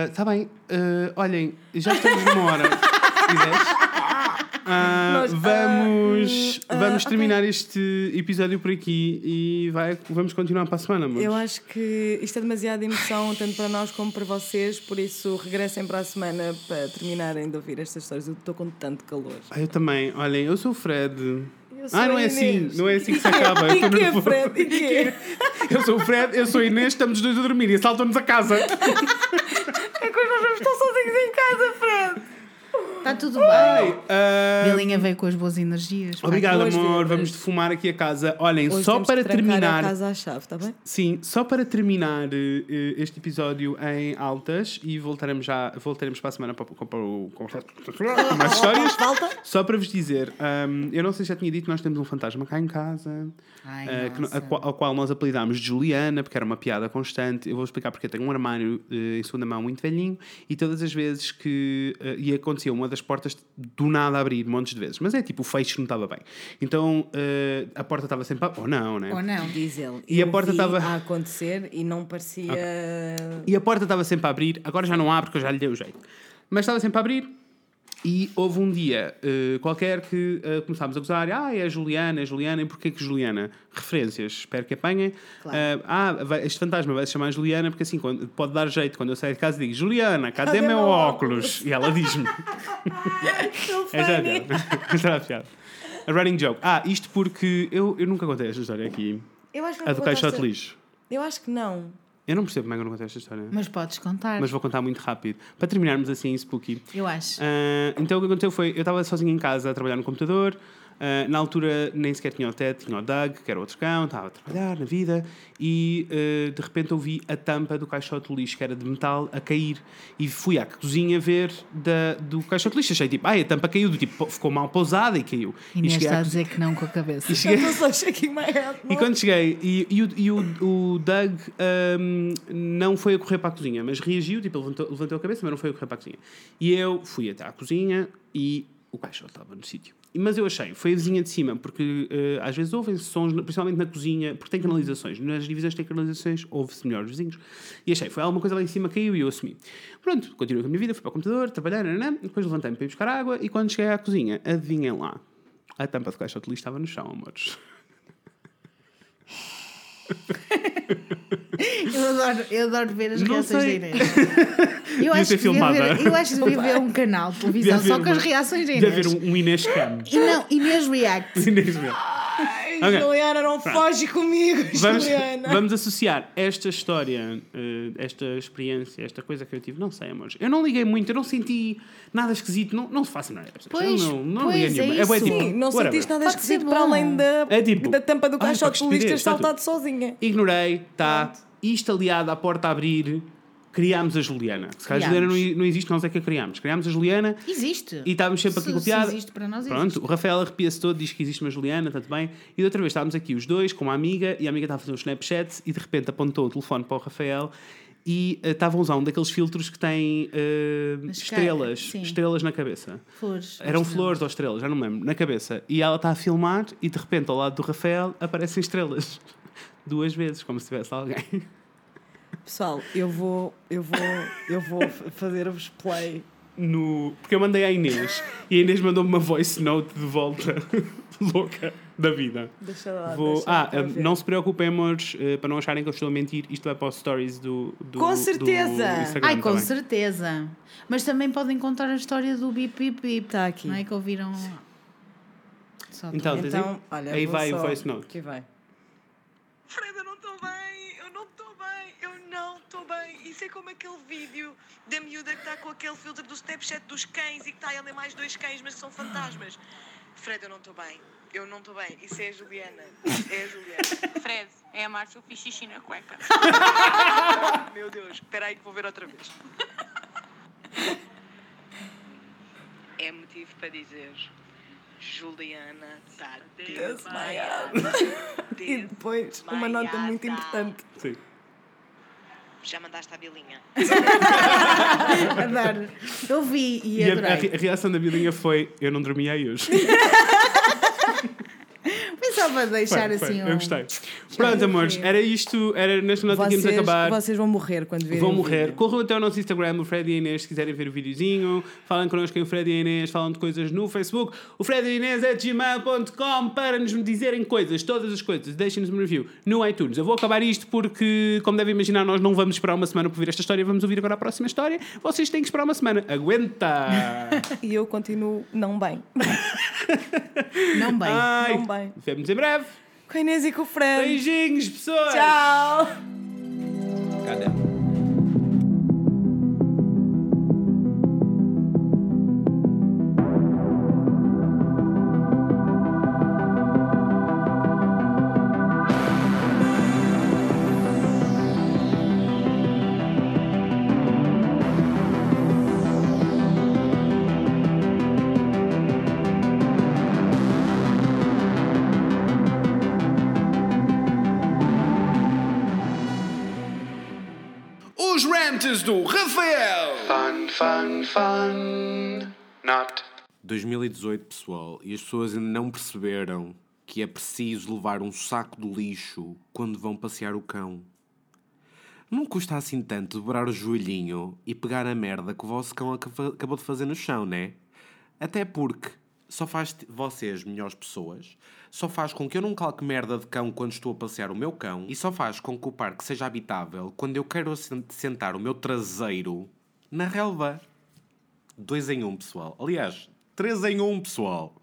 está bem. ah, olhem, já estamos numa hora. [LAUGHS] Ah, Nós, ah, vamos ah, vamos terminar este episódio por aqui e vai, vamos continuar para a semana, amores. Eu acho que isto é demasiada emoção, tanto para nós como para vocês, por isso regressem para a semana para terminarem de ouvir estas histórias. Eu estou com tanto calor. Ah, eu também. Olhem, eu sou o Fred. Ah, não é assim. Não é assim que se acaba. Eu E que, nervoso. Fred? E [LAUGHS] que? Eu sou o Fred, eu sou a Inês, estamos os dois a dormir e assaltam-nos a casa. [LAUGHS] É que nós vamos estar sozinhos em casa, Fred! Está tudo bem. Ah, Belinha veio com as boas energias. Obrigado, amor. vimos. Vamos defumar aqui a casa. Olhem, Hoje só temos para terminar. a casa à chave, está bem? Sim, só para terminar eh, este episódio em altas e voltaremos já voltaremos para a semana para, para, para, para, para mais [LAUGHS] histórias. Volta. Só para vos dizer, ahm, eu não sei se já tinha dito, nós temos um fantasma cá em casa, Ai, eh, que ao qual nós apelidámos de Juliana, porque era uma piada constante. Eu vou explicar porque eu tenho um armário eh, em segunda mão muito velhinho e todas as vezes que. e acontecia uma das portas do nada abrir, montes de vezes, mas é tipo o fecho não estava bem. Então eh, a porta estava sempre. a- Ou não, né? Ou não? Diz ele. E a porta estava- a acontecer e não parecia. E a porta estava sempre a abrir, agora já não abre porque eu já lhe dei o jeito. Mas estava sempre a abrir e houve um dia eh, qualquer que eh, começámos a gozar, ah, é a Juliana, é a Juliana, e porquê que Juliana? Referências, espero que apanhem. Claro. Eh, ah, vai- este fantasma vai se chamar Juliana porque assim quando- pode dar jeito quando eu saio de casa digo Juliana, cadê, Cadê meu meu óculos? E ela diz-me. [LAUGHS] é já piada. Já piada. A running joke. Ah, isto porque eu, eu nunca contei esta história aqui. Eu acho que A do caixote lixo. Eu acho que não. Eu não percebo como é que eu não contei esta história. Mas podes contar. Mas vou contar muito rápido. Para terminarmos assim, spooky. Eu acho. Ah, então o que aconteceu foi, eu estava sozinho em casa a trabalhar no computador. Ah, na altura nem sequer tinha o Ted, tinha o Doug, que era outro cão, estava a trabalhar na vida. E ah, de repente ouvi a tampa do caixote de lixo, que era de metal, a cair. E fui à cozinha ver da, do caixote de lixo. Achei tipo, ai, a tampa caiu, do tipo, ficou mal pousada e caiu. Inês cheguei está a dizer que não com a cabeça. e [LAUGHS] cheguei- e quando cheguei, e, e o, e o, o Doug ahm, não foi a correr para a cozinha, mas reagiu, tipo, levantou, levantou a cabeça, mas não foi a correr para a cozinha. E eu fui até à cozinha e o caixote estava no sítio. Mas eu achei, foi a vizinha de cima, porque eh, às vezes ouvem sons, principalmente na cozinha, porque tem canalizações. Nas divisões têm canalizações, ouve-se melhor os vizinhos. E achei, foi alguma coisa lá em cima, caiu e eu assumi. Pronto, continuei com a minha vida, fui para o computador, trabalhar, nananã, depois levantei-me para ir buscar água e quando cheguei à cozinha, adivinhem lá. A tampa do caixote de lixo estava no chão, amores. [LAUGHS] Eu adoro, eu adoro ver as Não reações sei. da Inês. Eu acho, ser filmada. ver, eu acho que devia ver um canal de televisão só haver com as reações da Deve Inês. haver um, um Inês Cam. E não, Inês React. Inês mesmo. Ai, Ok. Juliana, não foge comigo, Vamos, Juliana. vamos associar esta história, eh, esta experiência, esta coisa que eu tive, não sei, amores. Eu não liguei muito, eu não senti nada esquisito, não, não faço nada. percebes? Pois, eu não, não pois, liguei é nenhuma. bué isso. tipo, Sim, não whatever. sentiste nada Pode esquisito para além da, É tipo, da tampa do caixote de lixo ter saltado sozinha. Ignorei, tá. Isto aliado à porta a abrir, criámos a Juliana. Se calhar a Juliana não, não existe, nós é que a criámos. Criámos a Juliana Existe. e estávamos sempre aqui Se- se piada. existe para nós, Pronto, existe. o Rafael arrepia-se todo, diz que existe uma Juliana, tanto bem. E da outra vez estávamos aqui os dois com uma amiga e a amiga estava a fazer um Snapchat e de repente apontou o telefone para o Rafael e estava a usar um daqueles filtros que Mas cá- estrelas, sim. estrelas na cabeça. Flores. Eram flores ou estrelas, já não me lembro, na cabeça. E ela está a filmar e de repente ao lado do Rafael aparecem estrelas. [LAUGHS] Duas vezes, como se tivesse alguém. Pessoal, eu vou, eu vou, eu vou fazer-vos play. No... Porque eu mandei à Inês e a Inês mandou-me uma voice note de volta [LAUGHS] louca da vida. Deixa lá. Vou... deixa Ah, não se preocupem, amores, eh, para não acharem que eu estou a mentir, isto vai para os stories do, do, Com do certeza! Instagram, Ai, com bem? certeza. Mas também podem contar a história do bip bip bip. Tá aqui. Não é que ouviram. Só Então, tens aí? Então, olha, aí vai só... o voice note. Aqui vai. Fred, eu não Isso é como aquele vídeo da miúda que está com aquele filtro do Snapchat dos cães e que está a ler mais dois cães, mas que são fantasmas. Fred, eu não estou bem, eu não estou bem. Isso é a Juliana, é a Juliana. Fred, é a Márcia, eu fiz xixi na cueca. [LAUGHS] Meu Deus, espera aí que vou ver outra vez. É motivo para dizer, Juliana está desmaiada. E depois, uma nota muito importante. Sim. Já mandaste a bilinha? [LAUGHS] Adoro. Eu vi e, E a, a adorei. re- a reação da Bilinha foi: Eu não dormi aí hoje. [LAUGHS] Foi só para deixar Foi, foi, assim. Eu um- gostei. Pronto, amores, era isto. Era que íamos Vocês, acabar. vocês vão morrer quando virem Vão morrer. Corram até ao nosso Instagram, o Fred e a Inês, se quiserem ver o videozinho. Falem connosco em o Fred e a Inês, falam de coisas no Facebook. O Fred e Inês é gmail.com para nos dizerem coisas, todas as coisas. Deixem-nos um review no iTunes. Eu vou acabar isto porque, como devem imaginar, nós não vamos esperar uma semana para ouvir esta história, vamos ouvir agora a próxima história. Vocês têm que esperar uma semana. Aguenta! [LAUGHS] E eu continuo não bem. [LAUGHS] Não bem. Ai, Não bem. Vemos em breve. Com a Inês e com o Fred. Beijinhos, pessoas! Tchau. Cadê? Do Rafael! Fun, fun, fun. Not. 2018, pessoal, e as pessoas ainda não perceberam que é preciso levar um saco de lixo quando vão passear o cão. Não custa assim tanto dobrar o joelhinho e pegar a merda que o vosso cão aca- acabou de fazer no chão, né? Até porque só faz vocês melhores pessoas, só faz com que eu não calque merda de cão quando estou a passear o meu cão e só faz com que o parque seja habitável quando eu quero sentar o meu traseiro na relva. Dois em um, pessoal. Aliás, três em um, pessoal.